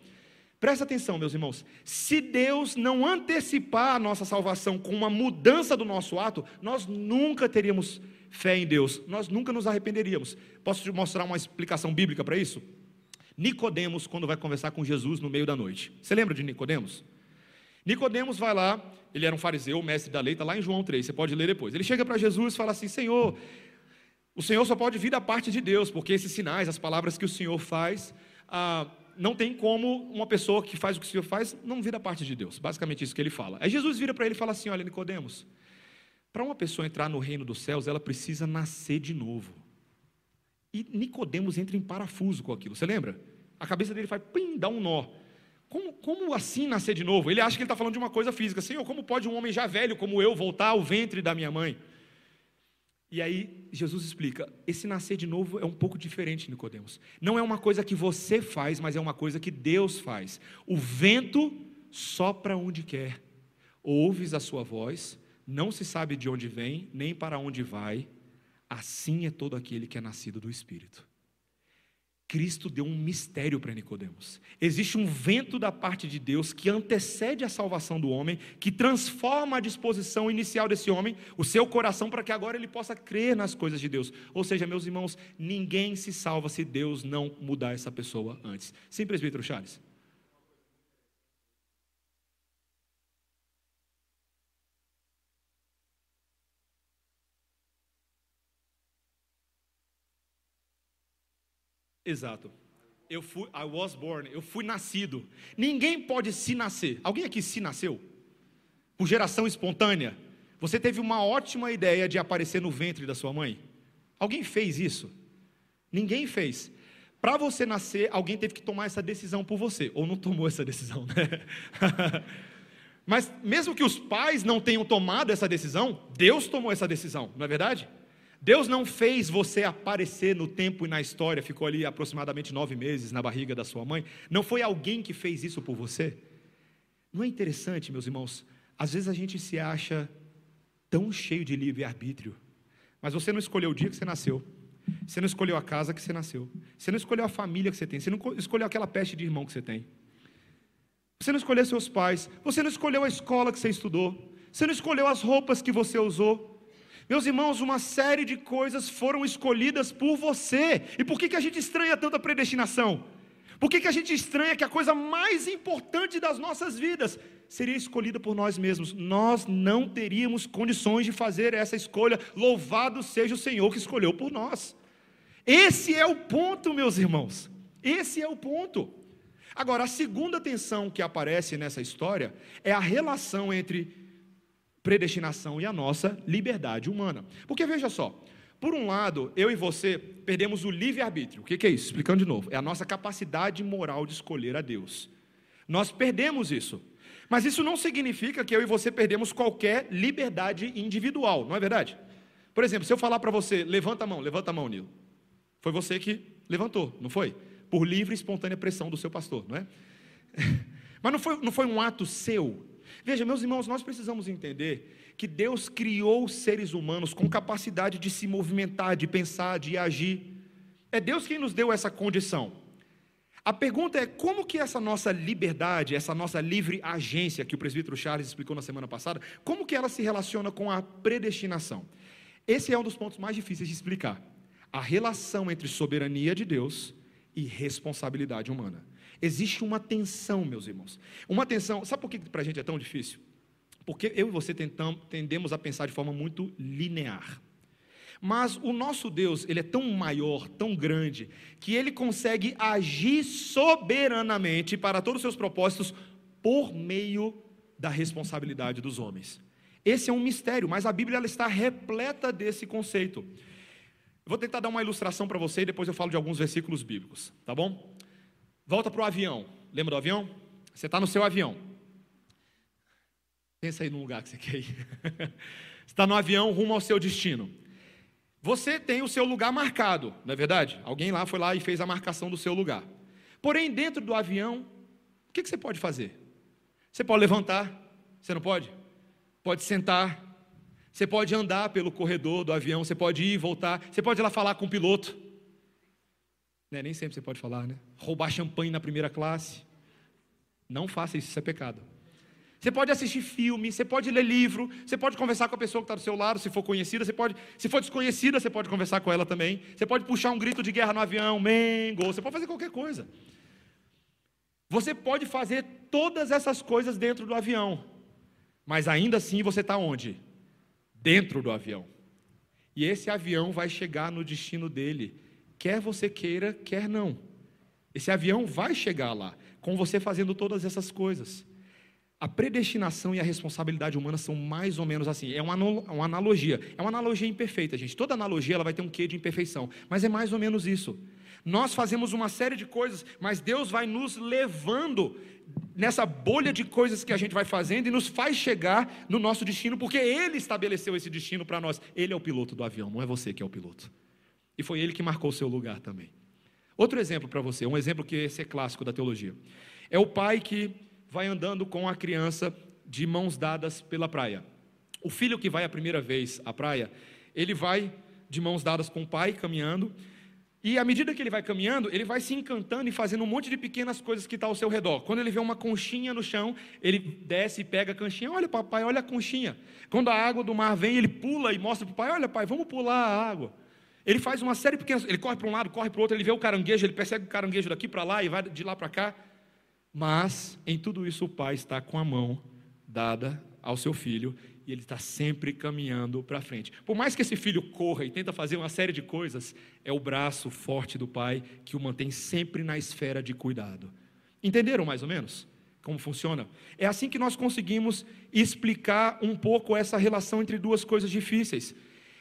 Presta atenção, meus irmãos. Se Deus não antecipar a nossa salvação com uma mudança do nosso ato, nós nunca teríamos fé em Deus, nós nunca nos arrependeríamos. Posso te mostrar uma explicação bíblica para isso? Nicodemos, quando vai conversar com Jesus no meio da noite. Você lembra de Nicodemos? Nicodemos vai lá, ele era um fariseu, mestre da lei, está lá em João 3, você pode ler depois. Ele chega para Jesus e fala assim: Senhor, o Senhor só pode vir da parte de Deus, porque esses sinais, as palavras que o Senhor faz, ah, não tem como uma pessoa que faz o que o Senhor faz não vir da parte de Deus. Basicamente isso que ele fala. Aí Jesus vira para ele e fala assim: Olha, Nicodemos, para uma pessoa entrar no reino dos céus, ela precisa nascer de novo. E Nicodemos entra em parafuso com aquilo. Você lembra? A cabeça dele faz, pim, dá um nó. Como, como assim nascer de novo? Ele acha que ele está falando de uma coisa física. Senhor, como pode um homem já velho como eu voltar ao ventre da minha mãe? E aí Jesus explica: esse nascer de novo é um pouco diferente, Nicodemos. Não é uma coisa que você faz, mas é uma coisa que Deus faz. O vento sopra onde quer. Ouves a sua voz, não se sabe de onde vem, nem para onde vai, Assim é todo aquele que é nascido do Espírito. Cristo deu um mistério para Nicodemos. Existe um vento da parte de Deus que antecede a salvação do homem, que transforma a disposição inicial desse homem, o seu coração, para que agora ele possa crer nas coisas de Deus. Ou seja, meus irmãos, ninguém se salva se Deus não mudar essa pessoa antes. Sim, presbítero Charles. Exato. Eu fui, I was born, eu fui nascido. Ninguém pode se nascer. Alguém aqui se nasceu? Por geração espontânea? Você teve uma ótima ideia de aparecer no ventre da sua mãe? Alguém fez isso? Ninguém fez. Para você nascer, alguém teve que tomar essa decisão por você, ou não tomou essa decisão, né? Mas mesmo que os pais não tenham tomado essa decisão, Deus tomou essa decisão, não é verdade? Deus não fez você aparecer no tempo e na história, ficou ali aproximadamente nove meses na barriga da sua mãe. Não foi alguém que fez isso por você. Não é interessante, meus irmãos? Às vezes a gente se acha tão cheio de livre-arbítrio, mas você não escolheu o dia que você nasceu, você não escolheu a casa que você nasceu, você não escolheu a família que você tem, você não escolheu aquela peste de irmão que você tem, você não escolheu seus pais, você não escolheu a escola que você estudou, você não escolheu as roupas que você usou, meus irmãos, uma série de coisas foram escolhidas por você. E por que, que a gente estranha tanto a predestinação? Por que, que a gente estranha que a coisa mais importante das nossas vidas seria escolhida por nós mesmos? Nós não teríamos condições de fazer essa escolha. Louvado seja o Senhor que escolheu por nós. Esse é o ponto, meus irmãos. Esse é o ponto. Agora, a segunda tensão que aparece nessa história é a relação entre predestinação e a nossa liberdade humana. Porque veja só, por um lado, eu e você perdemos o livre-arbítrio. O que é isso? Explicando de novo. É a nossa capacidade moral de escolher a Deus. Nós perdemos isso. Mas isso não significa que eu e você perdemos qualquer liberdade individual, não é verdade? Por exemplo, se eu falar para você, levanta a mão, levanta a mão, Nilo. Foi você que levantou, não foi? Por livre e espontânea pressão do seu pastor, não é? Mas não foi, não foi um ato seu, Veja, meus irmãos, nós precisamos entender que Deus criou seres humanos com capacidade de se movimentar, de pensar, de agir. É Deus quem nos deu essa condição. A pergunta é como que essa nossa liberdade, essa nossa livre agência que o presbítero Charles explicou na semana passada, como que ela se relaciona com a predestinação? Esse é um dos pontos mais difíceis de explicar. A relação entre soberania de Deus e responsabilidade humana. Existe uma tensão, meus irmãos. Uma tensão. Sabe por que para a gente é tão difícil? Porque eu e você tendemos a pensar de forma muito linear. Mas o nosso Deus, ele é tão maior, tão grande, que ele consegue agir soberanamente para todos os seus propósitos por meio da responsabilidade dos homens. Esse é um mistério, mas a Bíblia ela está repleta desse conceito. Eu vou tentar dar uma ilustração para você e depois eu falo de alguns versículos bíblicos, tá bom? Volta para o avião. Lembra do avião? Você está no seu avião. Pensa aí no lugar que você quer ir. você está no avião rumo ao seu destino. Você tem o seu lugar marcado, não é verdade? Alguém lá foi lá e fez a marcação do seu lugar. Porém, dentro do avião, o que, você pode fazer? Você pode levantar, você não pode? Pode sentar, você pode andar pelo corredor do avião, você pode ir e voltar, você pode ir lá falar com o piloto. Né? Nem sempre você pode falar, né? Roubar champanhe na primeira classe. Não faça isso, isso é pecado. Você pode assistir filme, você pode ler livro, você pode conversar com a pessoa que está do seu lado, se for conhecida, você pode, se for desconhecida, você pode conversar com ela também. Você pode puxar um grito de guerra no avião, mengo, você pode fazer qualquer coisa. Você pode fazer todas essas coisas dentro do avião, mas ainda assim você está onde? Dentro do avião. E esse avião vai chegar no destino dele, quer você queira, quer não. Esse avião vai chegar lá, com você fazendo todas essas coisas. A predestinação e a responsabilidade humana são mais ou menos assim. É uma, uma analogia. É uma analogia imperfeita, gente. Toda analogia ela vai ter um quê de imperfeição. Mas é mais ou menos isso. Nós fazemos uma série de coisas, mas Deus vai nos levando nessa bolha de coisas que a gente vai fazendo e nos faz chegar no nosso destino, porque Ele estabeleceu esse destino para nós. Ele é o piloto do avião, não é você que é o piloto. E foi Ele que marcou o seu lugar também. Outro exemplo para você, um exemplo que esse é clássico da teologia. É o pai que vai andando com a criança de mãos dadas pela praia. O filho que vai a primeira vez à praia, ele vai de mãos dadas com o pai caminhando, e à medida que ele vai caminhando, ele vai se encantando e fazendo um monte de pequenas coisas que está ao seu redor. Quando ele vê uma conchinha no chão, ele desce e pega a conchinha. Olha, papai, olha a conchinha. Quando a água do mar vem, ele pula e mostra para o pai: Olha, pai, vamos pular a água. Ele faz uma série de pequenas. Ele corre para um lado, corre para o outro, ele vê o caranguejo, ele persegue o caranguejo daqui para lá e vai de lá para cá. Mas em tudo isso o pai está com a mão dada ao seu filho e ele está sempre caminhando para frente. Por mais que esse filho corra e tenta fazer uma série de coisas, é o braço forte do pai que o mantém sempre na esfera de cuidado. Entenderam mais ou menos como funciona? É assim que nós conseguimos explicar um pouco essa relação entre duas coisas difíceis.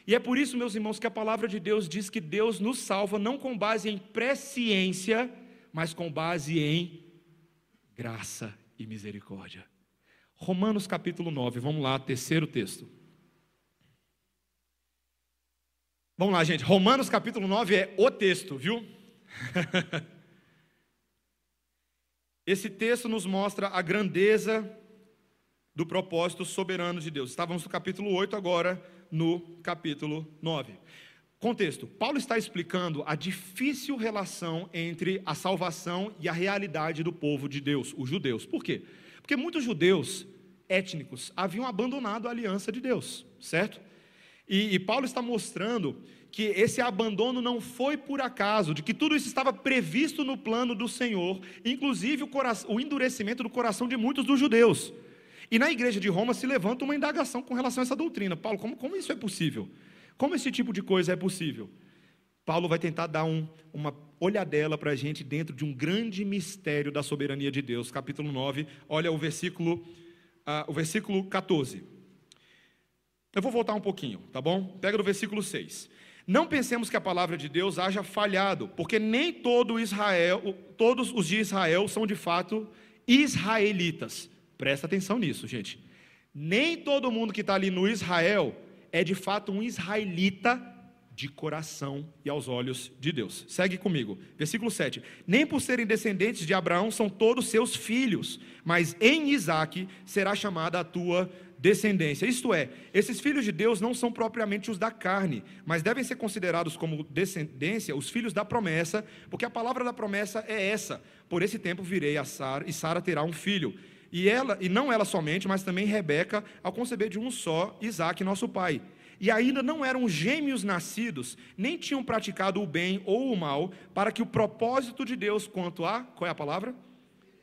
E é por isso, meus irmãos, que a palavra de Deus diz que Deus nos salva não com base em presciência, mas com base em graça e misericórdia. Romanos capítulo 9, vamos lá, terceiro texto. Vamos lá, gente. Romanos capítulo 9 é o texto, viu? Esse texto nos mostra a grandeza do propósito soberano de Deus. Estávamos no capítulo 8, agora no capítulo 9. Contexto: Paulo está explicando a difícil relação entre a salvação e a realidade do povo de Deus, os judeus. Por quê? Porque muitos judeus étnicos haviam abandonado a aliança de Deus, certo? E, e Paulo está mostrando que esse abandono não foi por acaso, de que tudo isso estava previsto no plano do Senhor, inclusive o, coração, o endurecimento do coração de muitos dos judeus. E na igreja de Roma se levanta uma indagação com relação a essa doutrina. Paulo, como, como isso é possível? Como esse tipo de coisa é possível? Paulo vai tentar dar um, uma olhadela para a gente dentro de um grande mistério da soberania de Deus. Capítulo 9, olha o versículo, uh, o versículo 14. Eu vou voltar um pouquinho, tá bom? Pega no versículo 6. Não pensemos que a palavra de Deus haja falhado, porque nem todo Israel, todos os de Israel são de fato israelitas. Presta atenção nisso, gente. Nem todo mundo que está ali no Israel é de fato um israelita de coração e aos olhos de Deus. Segue comigo. Versículo 7. Nem por serem descendentes de Abraão são todos seus filhos, mas em Isaque será chamada a tua descendência. Isto é, esses filhos de Deus não são propriamente os da carne, mas devem ser considerados como descendência os filhos da promessa, porque a palavra da promessa é essa: por esse tempo virei a Sara e Sara terá um filho. E ela, e não ela somente, mas também Rebeca, ao conceber de um só, Isaac, nosso pai. E ainda não eram gêmeos nascidos, nem tinham praticado o bem ou o mal, para que o propósito de Deus quanto a, qual é a palavra?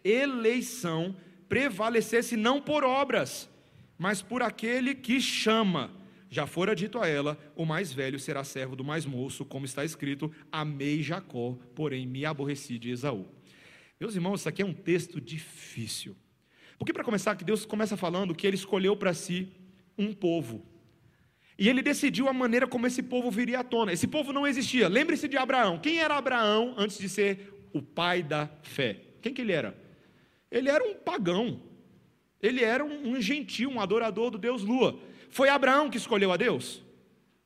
Eleição prevalecesse não por obras, mas por aquele que chama. Já fora dito a ela: o mais velho será servo do mais moço, como está escrito: Amei Jacó, porém me aborreci de Esaú. Meus irmãos, isso aqui é um texto difícil. Porque, para começar, que Deus começa falando que ele escolheu para si um povo. E ele decidiu a maneira como esse povo viria à tona. Esse povo não existia. Lembre-se de Abraão. Quem era Abraão antes de ser o pai da fé? Quem que ele era? Ele era um pagão. Ele era um, gentil, um adorador do Deus Lua. Foi Abraão que escolheu a Deus?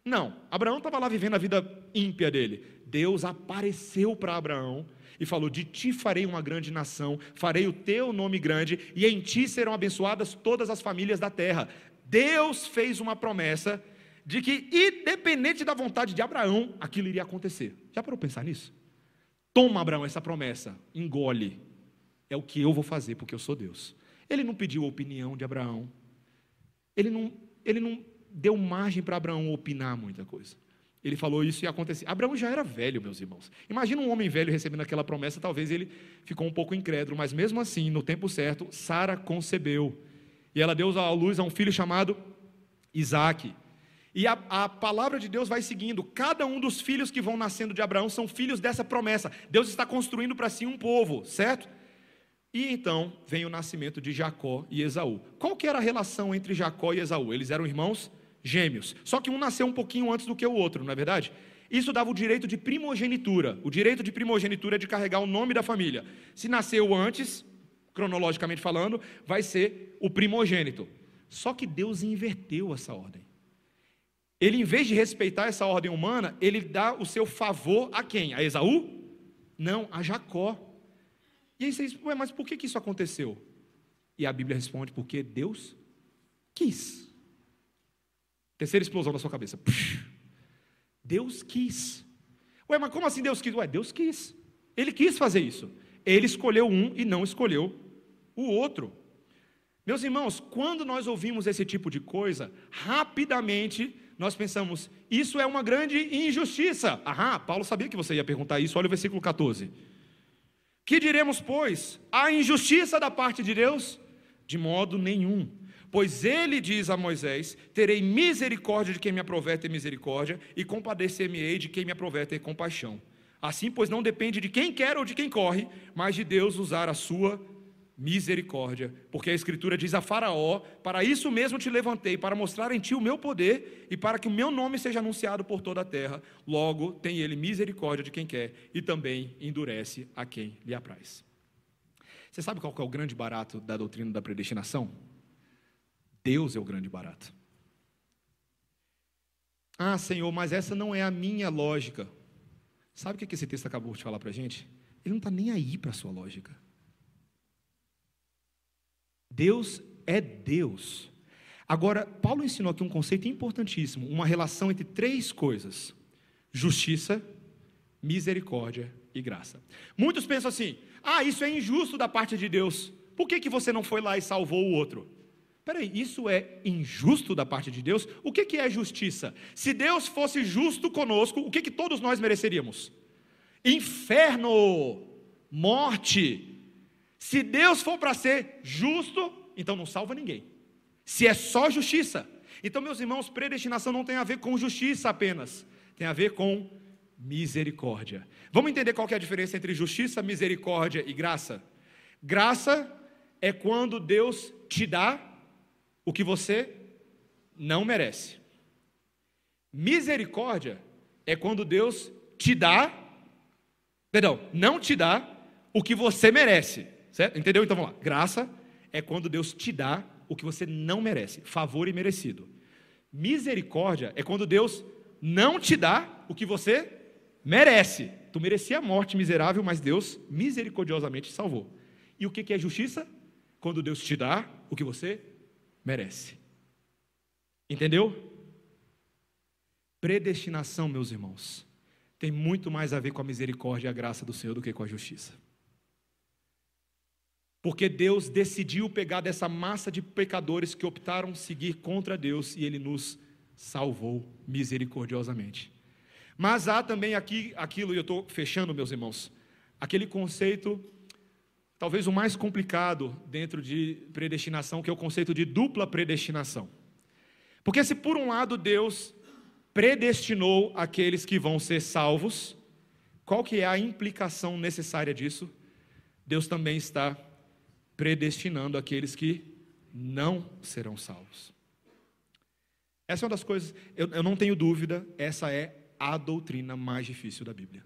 Não. Abraão estava lá vivendo a vida ímpia dele. Deus apareceu para Abraão e falou: De ti farei uma grande nação, farei o teu nome grande, e em ti serão abençoadas todas as famílias da terra. Deus fez uma promessa de que, independente da vontade de Abraão, aquilo iria acontecer. Já parou pensar nisso? Toma, Abraão, essa promessa, engole é o que eu vou fazer, porque eu sou Deus. Ele não pediu a opinião de Abraão. Ele não, ele não deu margem para Abraão opinar muita coisa. Ele falou isso e aconteceu. Abraão já era velho, meus irmãos. Imagina um homem velho recebendo aquela promessa, talvez ele ficou um pouco incrédulo, mas mesmo assim, no tempo certo, Sara concebeu. E ela deu à luz a um filho chamado Isaac. E a, a, palavra de Deus vai seguindo. Cada um dos filhos que vão nascendo de Abraão são filhos dessa promessa. Deus está construindo para si um povo, certo? E então vem o nascimento de Jacó e Esaú. Qual que era a relação entre Jacó e Esaú? Eles eram irmãos gêmeos. Só que um nasceu um pouquinho antes do que o outro, não é verdade? Isso dava o direito de primogenitura. O direito de primogenitura é de carregar o nome da família. Se nasceu antes, cronologicamente falando, vai ser o primogênito. Só que Deus inverteu essa ordem. Ele, em vez de respeitar essa ordem humana, ele dá o seu favor a quem? A Esaú? Não, a Jacó. E aí você diz, Ué, mas por que, que isso aconteceu? E a Bíblia responde, porque Deus quis. Terceira explosão na sua cabeça. Deus quis. Ué, mas como assim Deus quis? Ué, Deus quis. Ele quis fazer isso. Ele escolheu um e não escolheu o outro. Meus irmãos, quando nós ouvimos esse tipo de coisa, rapidamente nós pensamos, isso é uma grande injustiça. Aham, Paulo sabia que você ia perguntar isso, olha o versículo 14. Que diremos, pois? A injustiça da parte de Deus? De modo nenhum. Pois ele diz a Moisés: Terei misericórdia de quem me aprover ter misericórdia, e compadecer-me-ei de quem me aprover ter compaixão. Assim, pois não depende de quem quer ou de quem corre, mas de Deus usar a sua misericórdia, porque a Escritura diz a Faraó: Para isso mesmo te levantei, para mostrar em ti o meu poder e para que o meu nome seja anunciado por toda a terra. Logo, tem ele misericórdia de quem quer e também endurece a quem lhe apraz. Você sabe qual é o grande barato da doutrina da predestinação? Deus é o grande barato. Ah, Senhor, mas essa não é a minha lógica. Sabe o que esse texto acabou de falar para a gente? Ele não está nem aí para a sua lógica. Deus é Deus. Agora, Paulo ensinou aqui um conceito importantíssimo, uma relação entre três coisas: justiça, misericórdia e graça. Muitos pensam assim: ah, isso é injusto da parte de Deus. Por que, que você não foi lá e salvou o outro? Peraí, isso é injusto da parte de Deus? O que, que é justiça? Se Deus fosse justo conosco, o que, que todos nós mereceríamos? Inferno, morte, se Deus for para ser justo, então não salva ninguém. Se é só justiça. Então, meus irmãos, predestinação não tem a ver com justiça apenas, tem a ver com misericórdia. Vamos entender qual é a diferença entre justiça, misericórdia e graça? Graça é quando Deus te dá o que você não merece. Misericórdia é quando Deus te dá, perdão, não te dá o que você merece. Certo? Entendeu? Então vamos lá. Graça é quando Deus te dá o que você não merece, favor e merecido. Misericórdia é quando Deus não te dá o que você merece. Tu merecia a morte miserável, mas Deus misericordiosamente te salvou. E o que é justiça? Quando Deus te dá o que você merece. Entendeu? Predestinação, meus irmãos, tem muito mais a ver com a misericórdia e a graça do Senhor do que com a justiça. Porque Deus decidiu pegar dessa massa de pecadores que optaram seguir contra Deus e Ele nos salvou misericordiosamente. Mas há também aqui aquilo, e eu estou fechando, meus irmãos, aquele conceito, talvez o mais complicado dentro de predestinação, que é o conceito de dupla predestinação. Porque se por um lado Deus predestinou aqueles que vão ser salvos, qual que é a implicação necessária disso? Deus também está predestinando aqueles que não serão salvos. Essa é uma das coisas, eu, eu não tenho dúvida, essa é a doutrina mais difícil da Bíblia.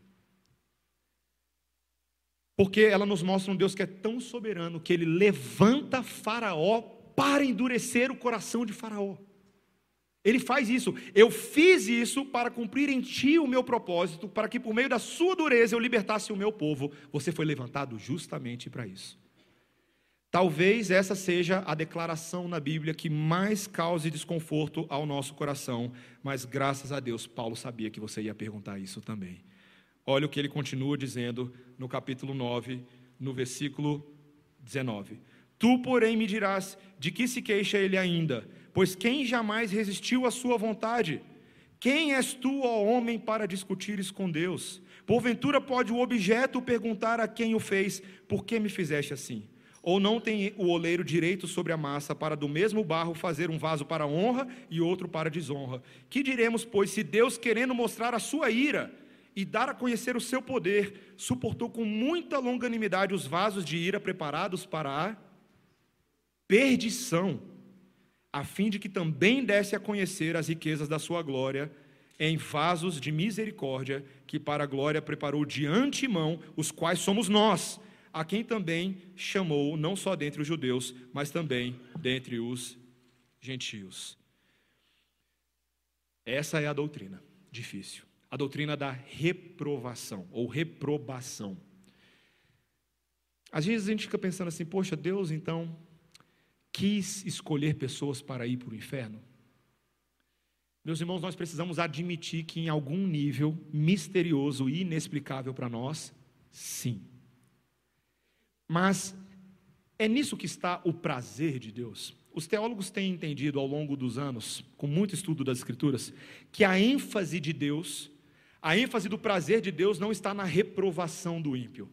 Porque ela nos mostra um Deus que é tão soberano que ele levanta Faraó para endurecer o coração de Faraó. Ele faz isso. Eu fiz isso para cumprir em ti o meu propósito, para que por meio da sua dureza eu libertasse o meu povo. Você foi levantado justamente para isso. Talvez essa seja a declaração na Bíblia que mais cause desconforto ao nosso coração, mas graças a Deus, Paulo sabia que você ia perguntar isso também. Olha o que ele continua dizendo no capítulo 9, no versículo 19: Tu, porém, me dirás de que se queixa ele ainda, pois quem jamais resistiu à sua vontade? Quem és tu, ó homem, para discutires com Deus? Porventura pode o objeto perguntar a quem o fez: Por que me fizeste assim? Ou não tem o oleiro direito sobre a massa para do mesmo barro fazer um vaso para honra e outro para desonra? Que diremos, pois, se Deus, querendo mostrar a sua ira e dar a conhecer o seu poder, suportou com muita longanimidade os vasos de ira preparados para a perdição, a fim de que também desse a conhecer as riquezas da sua glória em vasos de misericórdia, que para a glória preparou de antemão, os quais somos nós a quem também chamou, não só dentre os judeus, mas também dentre os gentios. Essa é a doutrina difícil, a doutrina da reprovação ou reprobação. Às vezes a gente fica pensando assim, poxa, Deus então quis escolher pessoas para ir para o inferno? Meus irmãos, nós precisamos admitir que em algum nível misterioso e inexplicável para nós, sim. Mas é nisso que está o prazer de Deus. Os teólogos têm entendido ao longo dos anos, com muito estudo das Escrituras, que a ênfase de Deus, a ênfase do prazer de Deus não está na reprovação do ímpio,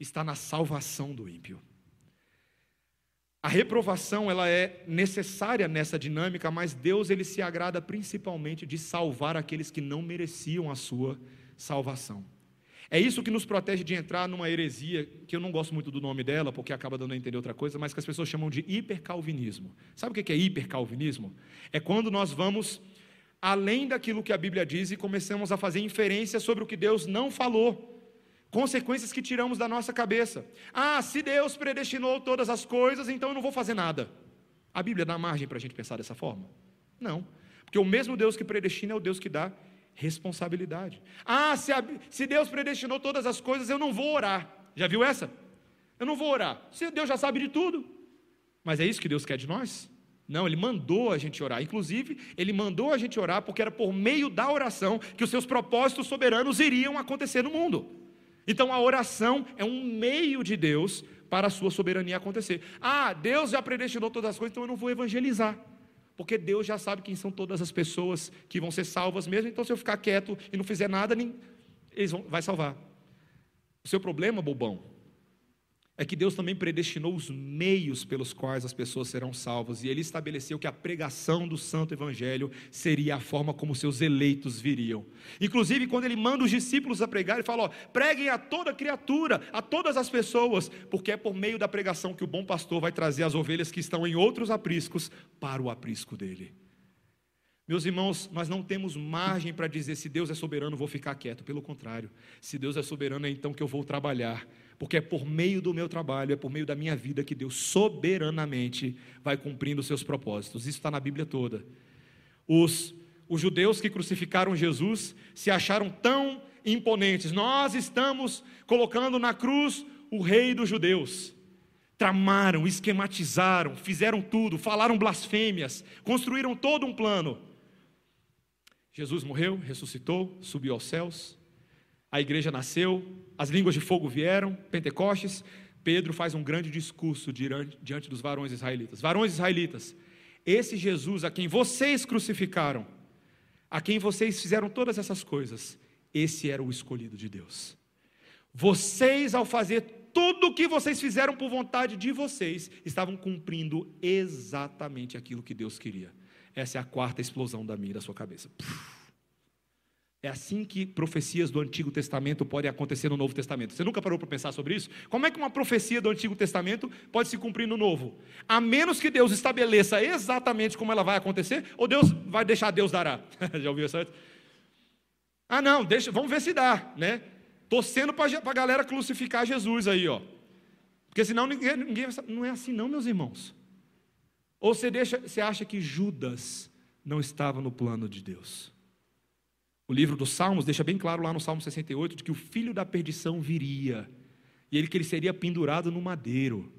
está na salvação do ímpio. A reprovação ela é necessária nessa dinâmica, mas Deus ele se agrada principalmente de salvar aqueles que não mereciam a sua salvação. É isso que nos protege de entrar numa heresia, que eu não gosto muito do nome dela, porque acaba dando a entender outra coisa, mas que as pessoas chamam de hipercalvinismo. Sabe o que é hipercalvinismo? É quando nós vamos além daquilo que a Bíblia diz e começamos a fazer inferências sobre o que Deus não falou. Consequências que tiramos da nossa cabeça. Ah, se Deus predestinou todas as coisas, então eu não vou fazer nada. A Bíblia dá margem para a gente pensar dessa forma? Não. Porque o mesmo Deus que predestina é o Deus que dá responsabilidade. Ah, se, a, se Deus predestinou todas as coisas, eu não vou orar. Já viu essa? Eu não vou orar. Se Deus já sabe de tudo. Mas é isso que Deus quer de nós? Não, Ele mandou a gente orar. Inclusive, Ele mandou a gente orar porque era por meio da oração que os seus propósitos soberanos iriam acontecer no mundo. Então, a oração é um meio de Deus para a sua soberania acontecer. Ah, Deus já predestinou todas as coisas, então eu não vou evangelizar porque Deus já sabe quem são todas as pessoas que vão ser salvas mesmo, então se eu ficar quieto e não fizer nada, nem, eles vão, vai salvar. O seu problema, bobão, é que Deus também predestinou os meios pelos quais as pessoas serão salvas, e Ele estabeleceu que a pregação do Santo Evangelho seria a forma como seus eleitos viriam. Inclusive, quando Ele manda os discípulos a pregar, Ele fala: ó, preguem a toda criatura, a todas as pessoas, porque é por meio da pregação que o bom pastor vai trazer as ovelhas que estão em outros apriscos para o aprisco dele. Meus irmãos, nós não temos margem para dizer se Deus é soberano, vou ficar quieto. Pelo contrário, se Deus é soberano, é então que eu vou trabalhar porque é por meio do meu trabalho, é por meio da minha vida que Deus soberanamente vai cumprindo os seus propósitos. Isso está na Bíblia toda. Os, os judeus que crucificaram Jesus se acharam tão imponentes. Nós estamos colocando na cruz o rei dos judeus. tramaram, esquematizaram, fizeram tudo, falaram blasfêmias, construíram todo um plano. Jesus morreu, ressuscitou, subiu aos céus, a igreja nasceu, as línguas de fogo vieram, Pentecostes, Pedro faz um grande discurso diante, dos varões israelitas. Varões israelitas, esse Jesus a quem vocês crucificaram, a quem vocês fizeram todas essas coisas, esse era o escolhido de Deus. Vocês, ao fazer tudo o que vocês fizeram por vontade de vocês, estavam cumprindo exatamente aquilo que Deus queria. Essa é a quarta explosão da minha da sua cabeça. É assim que profecias do Antigo Testamento podem acontecer no Novo Testamento. Você nunca parou para pensar sobre isso? Como é que uma profecia do Antigo Testamento pode se cumprir no Novo? A menos que Deus estabeleça exatamente como ela vai acontecer, ou Deus vai deixar Deus dará. Já ouviu isso antes? Ah, não, deixa, vamos ver se dá, né? Torcendo para a galera crucificar Jesus aí, ó. Porque senão ninguém, ninguém não é assim não, meus irmãos. Ou você deixa, você acha que Judas não estava no plano de Deus? O livro dos Salmos deixa bem claro lá no Salmo 68 de que o filho da perdição viria e ele que ele seria pendurado no madeiro,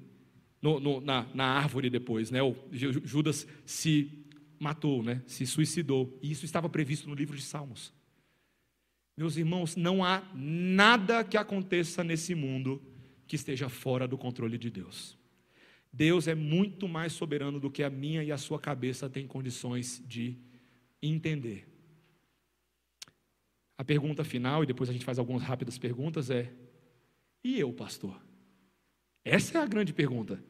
no, no, na, na, árvore depois, né? O Judas se matou, né? Se suicidou e isso estava previsto no livro de Salmos. Meus irmãos, não há nada que aconteça nesse mundo que esteja fora do controle de Deus. Deus é muito mais soberano do que a minha e a sua cabeça tem condições de entender. A pergunta final, e depois a gente faz algumas rápidas perguntas, é: e eu, pastor? Essa é a grande pergunta.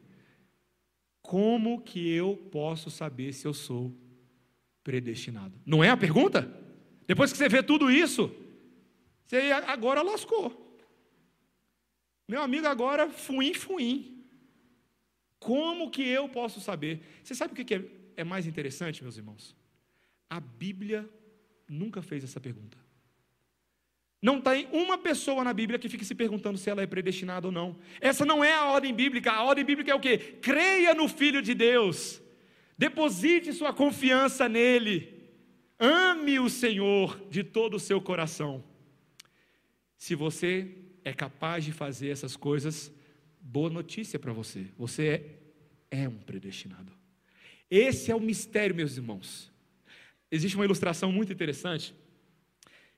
Como que eu posso saber se eu sou predestinado? Não é a pergunta? Depois que você vê tudo isso, você agora lascou. Meu amigo, agora fuim, fuim. Como que eu posso saber? Você sabe o que é, é mais interessante, meus irmãos? A Bíblia nunca fez essa pergunta. Não tem uma pessoa na Bíblia que fique se perguntando se ela é predestinada ou não. Essa não é a ordem bíblica. A ordem bíblica é o quê? Creia no Filho de Deus. Deposite sua confiança nele. Ame o Senhor de todo o seu coração. Se você é capaz de fazer essas coisas, boa notícia para você. Você é, é um predestinado. Esse é o mistério, meus irmãos. Existe uma ilustração muito interessante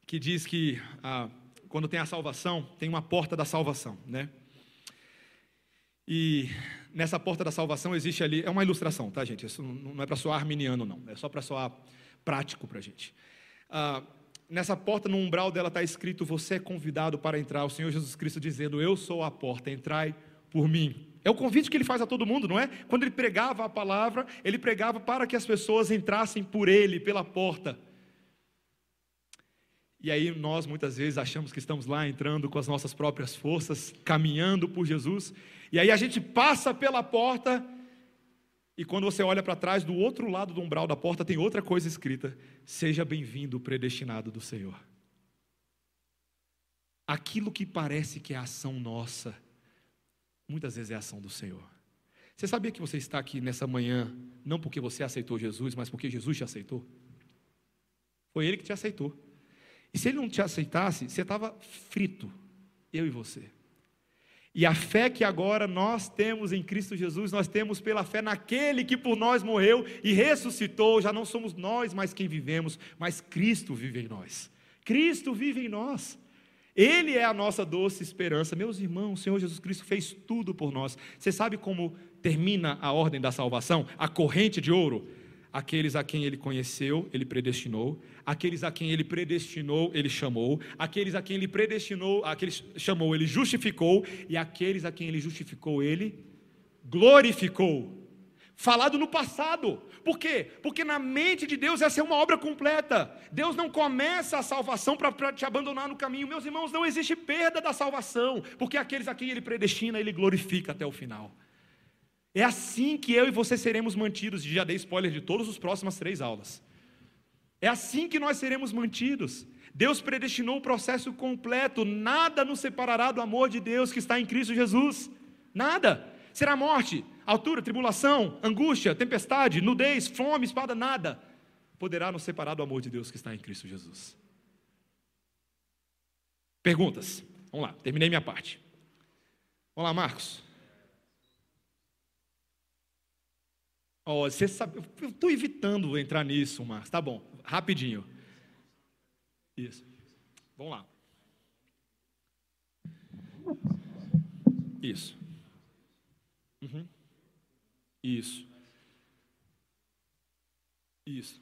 que diz que ah, quando tem a salvação, tem uma porta da salvação, né? E nessa porta da salvação existe ali, é uma ilustração, tá, gente? Isso não é para soar arminiano, não, é só para soar prático para a gente. Ah, nessa porta, no umbral dela está escrito: Você é convidado para entrar. O Senhor Jesus Cristo dizendo: Eu sou a porta, entrai por mim. É o convite que ele faz a todo mundo, não é? Quando ele pregava a palavra, ele pregava para que as pessoas entrassem por ele, pela porta. E aí nós muitas vezes achamos que estamos lá entrando com as nossas próprias forças, caminhando por Jesus, e aí a gente passa pela porta e quando você olha para trás, do outro lado do umbral da porta tem outra coisa escrita: Seja bem-vindo, predestinado do Senhor. Aquilo que parece que é ação nossa, muitas vezes é ação do Senhor. Você sabia que você está aqui nessa manhã, não porque você aceitou Jesus, mas porque Jesus te aceitou? Foi Ele que te aceitou. E se ele não te aceitasse, você estava frito, eu e você. E a fé que agora nós temos em Cristo Jesus, nós temos pela fé naquele que por nós morreu e ressuscitou. Já não somos nós mais quem vivemos, mas Cristo vive em nós. Cristo vive em nós. Ele é a nossa doce esperança. Meus irmãos, o Senhor Jesus Cristo fez tudo por nós. Você sabe como termina a ordem da salvação? A corrente de ouro? Aqueles a quem ele conheceu, ele predestinou. Aqueles a quem ele predestinou, ele chamou. Aqueles a quem ele predestinou, aqueles chamou, ele justificou. E aqueles a quem ele justificou, ele glorificou. Falado no passado. Por quê? Porque na mente de Deus essa é uma obra completa. Deus não começa a salvação para te abandonar no caminho. Meus irmãos, não existe perda da salvação. Porque aqueles a quem ele predestina, ele glorifica até o final. É assim que eu e você seremos mantidos. Já dei spoiler de todas as próximas três aulas. É assim que nós seremos mantidos. Deus predestinou o processo completo. Nada nos separará do amor de Deus que está em Cristo Jesus. Nada. Será morte, altura, tribulação, angústia, tempestade, nudez, fome, espada, nada poderá nos separar do amor de Deus que está em Cristo Jesus. Perguntas. Vamos lá, terminei minha parte. Vamos lá, Marcos. Oh, você sabe, eu estou evitando entrar nisso, Marcos. Tá bom, rapidinho. Isso. Vamos lá. Isso. Uhum. Isso. Isso.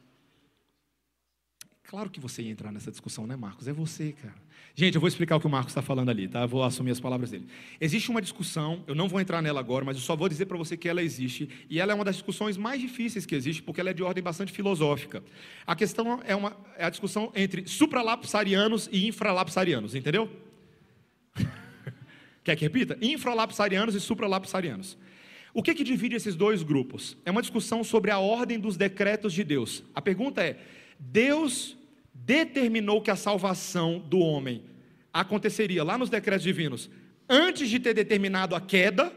Claro que você ia entrar nessa discussão, né, Marcos? É você, cara. Gente, eu vou explicar o que o Marcos está falando ali, tá? Eu vou assumir as palavras dele. Existe uma discussão, eu não vou entrar nela agora, mas eu só vou dizer para você que ela existe, e ela é uma das discussões mais difíceis que existe, porque ela é de ordem bastante filosófica. A questão é, uma, é a discussão entre supralapsarianos e infralapsarianos, entendeu? Quer que repita? Infralapsarianos e supralapsarianos. O que, que divide esses dois grupos? É uma discussão sobre a ordem dos decretos de Deus. A pergunta é: Deus determinou que a salvação do homem aconteceria lá nos decretos divinos antes de ter determinado a queda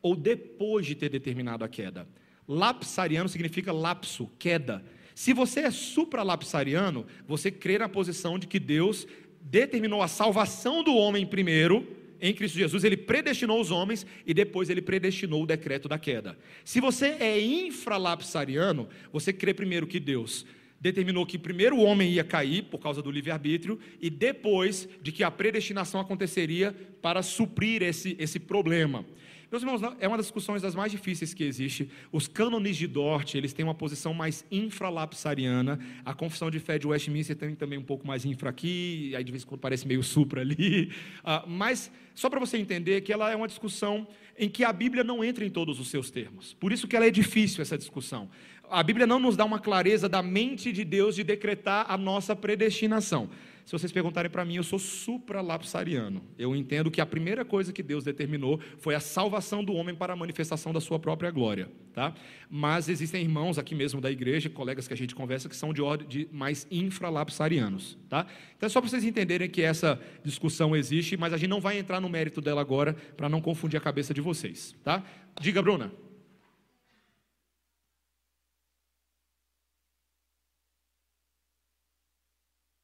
ou depois de ter determinado a queda. Lapsariano significa lapso, queda. Se você é supralapsariano, você crê na posição de que Deus determinou a salvação do homem primeiro, em Cristo Jesus, ele predestinou os homens e depois ele predestinou o decreto da queda. Se você é infralapsariano, você crê primeiro que Deus determinou que primeiro o homem ia cair por causa do livre-arbítrio e depois de que a predestinação aconteceria para suprir esse, esse problema. Meus irmãos, é uma das discussões das mais difíceis que existe. Os cânones de Dort, eles têm uma posição mais infralapsariana. A confissão de fé de Westminster tem também um pouco mais infra aqui, aí de vez em quando parece meio supra ali. Uh, mas, só para você entender que ela é uma discussão em que a Bíblia não entra em todos os seus termos. Por isso que ela é difícil, essa discussão a Bíblia não nos dá uma clareza da mente de Deus de decretar a nossa predestinação. Se vocês perguntarem para mim, eu sou supralapsariano. Eu entendo que a primeira coisa que Deus determinou foi a salvação do homem para a manifestação da sua própria glória, tá? Mas existem irmãos aqui mesmo da igreja, colegas que a gente conversa que são de ordem de mais infralapsarianos, tá? Então é só para vocês entenderem que essa discussão existe, mas a gente não vai entrar no mérito dela agora para não confundir a cabeça de vocês, tá? Diga, Bruna.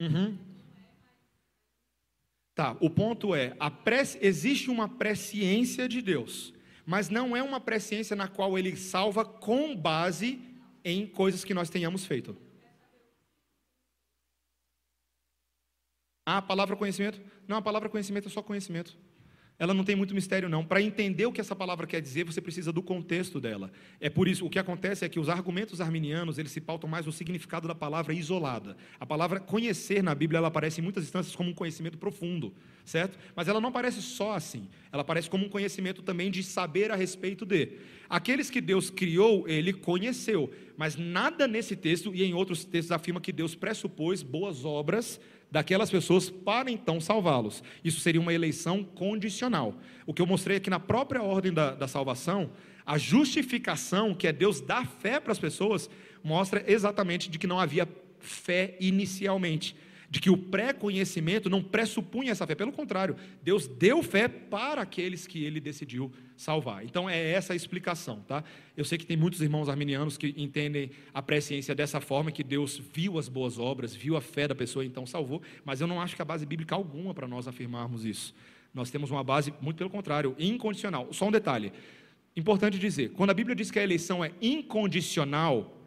Uhum. Tá, o ponto é, existe uma presciência de Deus, mas não é uma presciência na qual Ele salva com base em coisas que nós tenhamos feito. Ah, a palavra conhecimento? Não, a palavra conhecimento é só conhecimento ela não tem muito mistério não. Para entender o que essa palavra quer dizer, você precisa do contexto dela. É por isso, o que acontece é que os argumentos arminianos, eles se pautam mais no significado da palavra isolada. A palavra conhecer na Bíblia, ela aparece em muitas instâncias como um conhecimento profundo, certo? Mas ela não aparece só assim. Ela aparece como um conhecimento também de saber a respeito de. Aqueles que Deus criou, ele conheceu, mas nada nesse texto e em outros textos afirma que Deus pressupôs boas obras daquelas pessoas para então salvá-los. Isso seria uma eleição condicional. O que eu mostrei aqui na própria ordem da, da salvação, a justificação, que é Deus dar fé para as pessoas, mostra exatamente de que não havia fé inicialmente de que o pré-conhecimento não pressupunha essa fé, pelo contrário, Deus deu fé para aqueles que ele decidiu salvar. Então é essa a explicação, tá? Eu sei que tem muitos irmãos arminianos que entendem a presciência dessa forma, que Deus viu as boas obras, viu a fé da pessoa e então salvou, mas eu não acho que há base bíblica alguma para nós afirmarmos isso. Nós temos uma base, muito pelo contrário, incondicional. Só um detalhe, importante dizer, quando a Bíblia diz que a eleição é incondicional,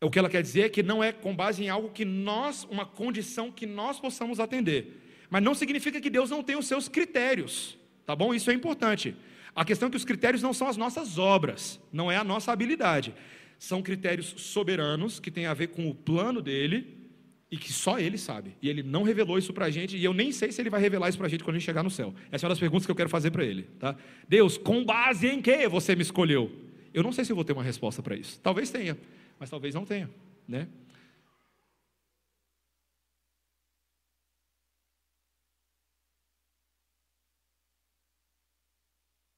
o que ela quer dizer é que não é com base em algo que nós, uma condição que nós possamos atender. Mas não significa que Deus não tem os seus critérios, tá bom? Isso é importante. A questão é que os critérios não são as nossas obras, não é a nossa habilidade. São critérios soberanos que têm a ver com o plano dele e que só ele sabe. E ele não revelou isso para a gente, e eu nem sei se ele vai revelar isso para a gente quando a gente chegar no céu. Essa é uma das perguntas que eu quero fazer para ele. Tá? Deus, com base em que você me escolheu? Eu não sei se eu vou ter uma resposta para isso. Talvez tenha mas talvez não tenha, né?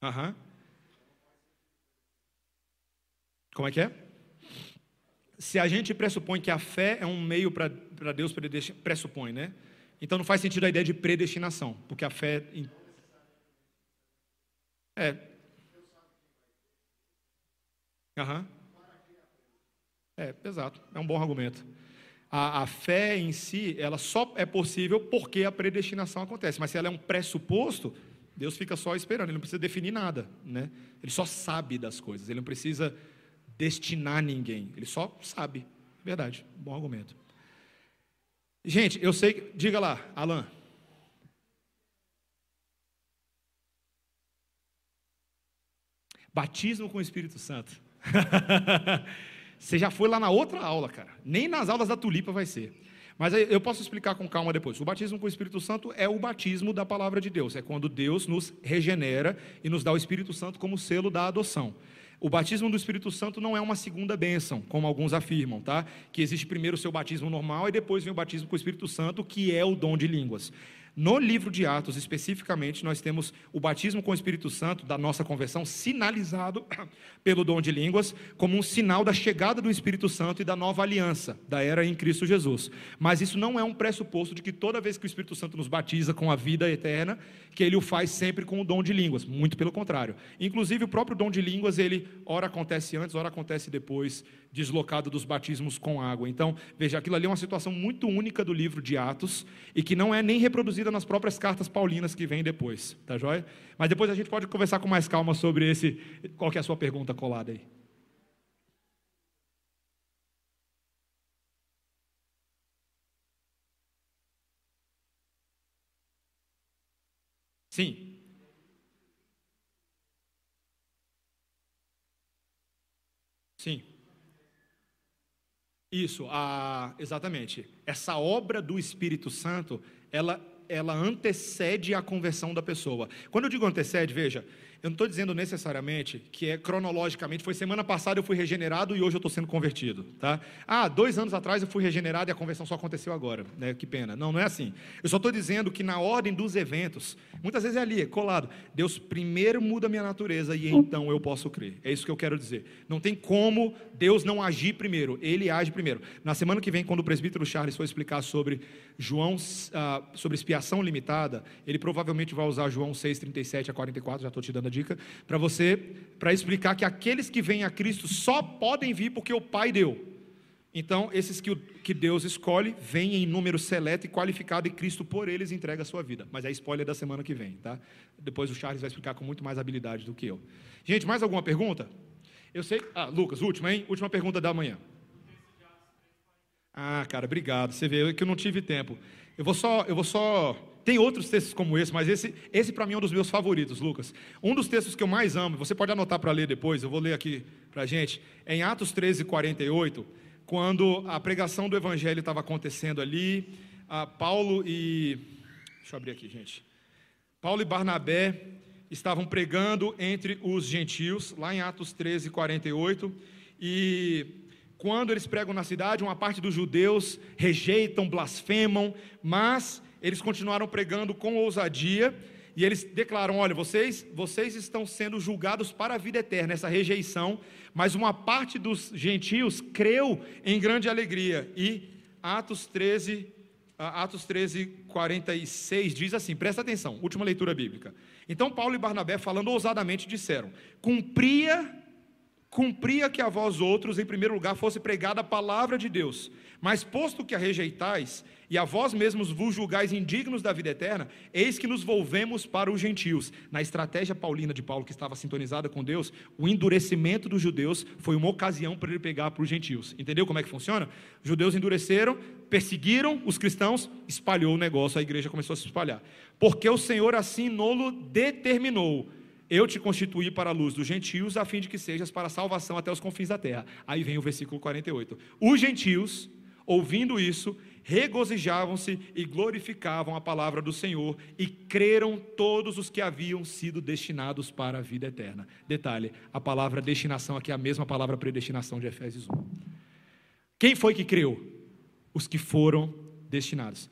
Aham. Como é que é? Se a gente pressupõe que a fé é um meio para Deus pressupõe, né? Então não faz sentido a ideia de predestinação, porque a fé é. Aham. É, exato, é um bom argumento. A, a, fé em si, ela só é possível porque a predestinação acontece. Mas se ela é um pressuposto, Deus fica só esperando, ele não precisa definir nada, né? Ele só sabe das coisas, ele não precisa destinar ninguém. Ele só sabe. Verdade, bom argumento. Gente, eu sei que. Diga lá, Alan. Batismo com o Espírito Santo. Você já foi lá na outra aula, cara. Nem nas aulas da tulipa vai ser. Mas eu posso explicar com calma depois. O batismo com o Espírito Santo é o batismo da palavra de Deus. É quando Deus nos regenera e nos dá o Espírito Santo como selo da adoção. O batismo do Espírito Santo não é uma segunda bênção, como alguns afirmam, tá? Que existe primeiro o seu batismo normal e depois vem o batismo com o Espírito Santo, que é o dom de línguas. No livro de Atos, especificamente, nós temos o batismo com o Espírito Santo da nossa conversão sinalizado pelo dom de línguas como um sinal da chegada do Espírito Santo e da nova aliança, da era em Cristo Jesus. Mas isso não é um pressuposto de que toda vez que o Espírito Santo nos batiza com a vida eterna, que ele o faz sempre com o dom de línguas, muito pelo contrário. Inclusive o próprio dom de línguas, ele ora acontece antes, ora acontece depois deslocado dos batismos com água. Então, veja, aquilo ali é uma situação muito única do livro de Atos e que não é nem reproduzida nas próprias cartas paulinas que vêm depois, tá joia? Mas depois a gente pode conversar com mais calma sobre esse. Qual que é a sua pergunta colada aí? Sim. Sim. Isso, a, exatamente. Essa obra do Espírito Santo, ela, ela antecede a conversão da pessoa. Quando eu digo antecede, veja, eu não estou dizendo necessariamente que é cronologicamente, foi semana passada eu fui regenerado e hoje eu estou sendo convertido, tá? Ah, dois anos atrás eu fui regenerado e a conversão só aconteceu agora, né? Que pena. Não, não é assim. Eu só estou dizendo que na ordem dos eventos, muitas vezes é ali, é colado. Deus primeiro muda a minha natureza e então eu posso crer. É isso que eu quero dizer. Não tem como Deus não agir primeiro, Ele age primeiro. Na semana que vem, quando o presbítero Charles for explicar sobre João, ah, sobre expiação limitada, ele provavelmente vai usar João 6, 37 a 44, já estou te dando dica, para você, para explicar que aqueles que vêm a Cristo só podem vir porque o Pai deu. Então, esses que, que Deus escolhe, vêm em número seleto e qualificado, e Cristo por eles entrega a sua vida. Mas é spoiler da semana que vem, tá? Depois o Charles vai explicar com muito mais habilidade do que eu. Gente, mais alguma pergunta? Eu sei. Ah, Lucas, última, hein? Última pergunta da manhã. Ah, cara, obrigado. Você vê que eu não tive tempo. Eu vou só, eu vou só tem outros textos como esse, mas esse, esse para mim é um dos meus favoritos, Lucas. Um dos textos que eu mais amo, você pode anotar para ler depois, eu vou ler aqui para a gente, é em Atos 13, 48, quando a pregação do Evangelho estava acontecendo ali, Paulo e. Deixa eu abrir aqui, gente. Paulo e Barnabé estavam pregando entre os gentios, lá em Atos 13, 48, e quando eles pregam na cidade, uma parte dos judeus rejeitam, blasfemam, mas eles continuaram pregando com ousadia e eles declaram: olha, vocês, vocês estão sendo julgados para a vida eterna, essa rejeição, mas uma parte dos gentios creu em grande alegria. E Atos 13, Atos 13, 46 diz assim: presta atenção, última leitura bíblica. Então Paulo e Barnabé, falando ousadamente, disseram: cumpria cumpria que a vós outros, em primeiro lugar, fosse pregada a palavra de Deus. Mas posto que a rejeitais, e a vós mesmos vos julgais indignos da vida eterna, eis que nos volvemos para os gentios. Na estratégia paulina de Paulo, que estava sintonizada com Deus, o endurecimento dos judeus foi uma ocasião para ele pegar para os gentios. Entendeu como é que funciona? Os judeus endureceram, perseguiram os cristãos, espalhou o negócio, a igreja começou a se espalhar. Porque o Senhor assim nolo determinou eu te constituí para a luz dos gentios, a fim de que sejas para a salvação até os confins da terra. Aí vem o versículo 48. Os gentios, ouvindo isso, regozijavam-se e glorificavam a palavra do Senhor, e creram todos os que haviam sido destinados para a vida eterna. Detalhe: a palavra destinação aqui é a mesma palavra predestinação de Efésios 1. Quem foi que creu? Os que foram destinados.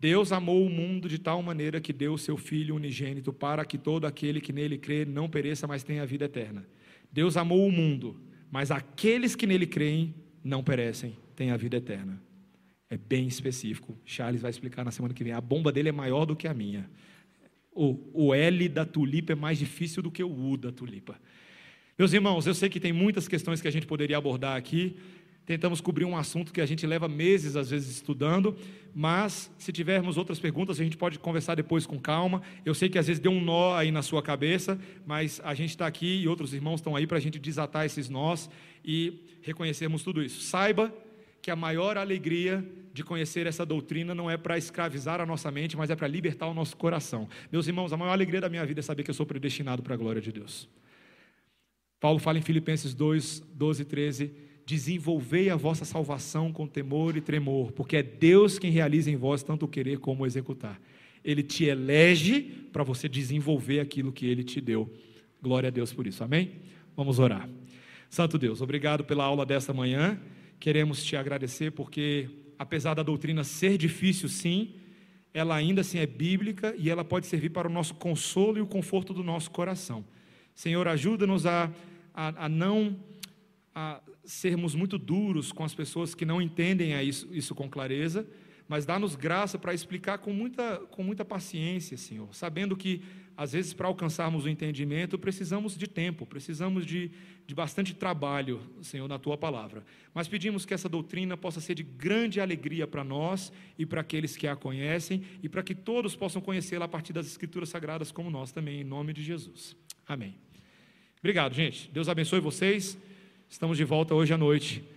Deus amou o mundo de tal maneira que deu o seu Filho unigênito para que todo aquele que nele crê não pereça, mas tenha a vida eterna. Deus amou o mundo, mas aqueles que nele creem não perecem, têm a vida eterna. É bem específico. Charles vai explicar na semana que vem. A bomba dele é maior do que a minha. O, o L da tulipa é mais difícil do que o U da tulipa. Meus irmãos, eu sei que tem muitas questões que a gente poderia abordar aqui, tentamos cobrir um assunto que a gente leva meses, às vezes, estudando, mas se tivermos outras perguntas, a gente pode conversar depois com calma. Eu sei que às vezes deu um nó aí na sua cabeça, mas a gente está aqui e outros irmãos estão aí para a gente desatar esses nós e reconhecermos tudo isso. Saiba que a maior alegria de conhecer essa doutrina não é para escravizar a nossa mente, mas é para libertar o nosso coração. Meus irmãos, a maior alegria da minha vida é saber que eu sou predestinado para a glória de Deus. Paulo fala em Filipenses 2, 12 e 13: Desenvolvei a vossa salvação com temor e tremor, porque é Deus quem realiza em vós tanto o querer como o executar. Ele te elege para você desenvolver aquilo que ele te deu. Glória a Deus por isso, amém? Vamos orar. Santo Deus, obrigado pela aula desta manhã queremos te agradecer porque, apesar da doutrina ser difícil, sim, ela ainda assim é bíblica e ela pode servir para o nosso consolo e o conforto do nosso coração. Senhor, ajuda-nos a, a, a, não a sermos muito duros com as pessoas que não entendem isso, isso com clareza, mas dá-nos graça para explicar com muita, com muita paciência, Senhor, sabendo que às vezes, para alcançarmos o entendimento, precisamos de tempo, precisamos de, de bastante trabalho, Senhor, na tua palavra. Mas pedimos que essa doutrina possa ser de grande alegria para nós e para aqueles que a conhecem, e para que todos possam conhecê-la a partir das Escrituras Sagradas, como nós também, em nome de Jesus. Amém. Obrigado, gente. Deus abençoe vocês. Estamos de volta hoje à noite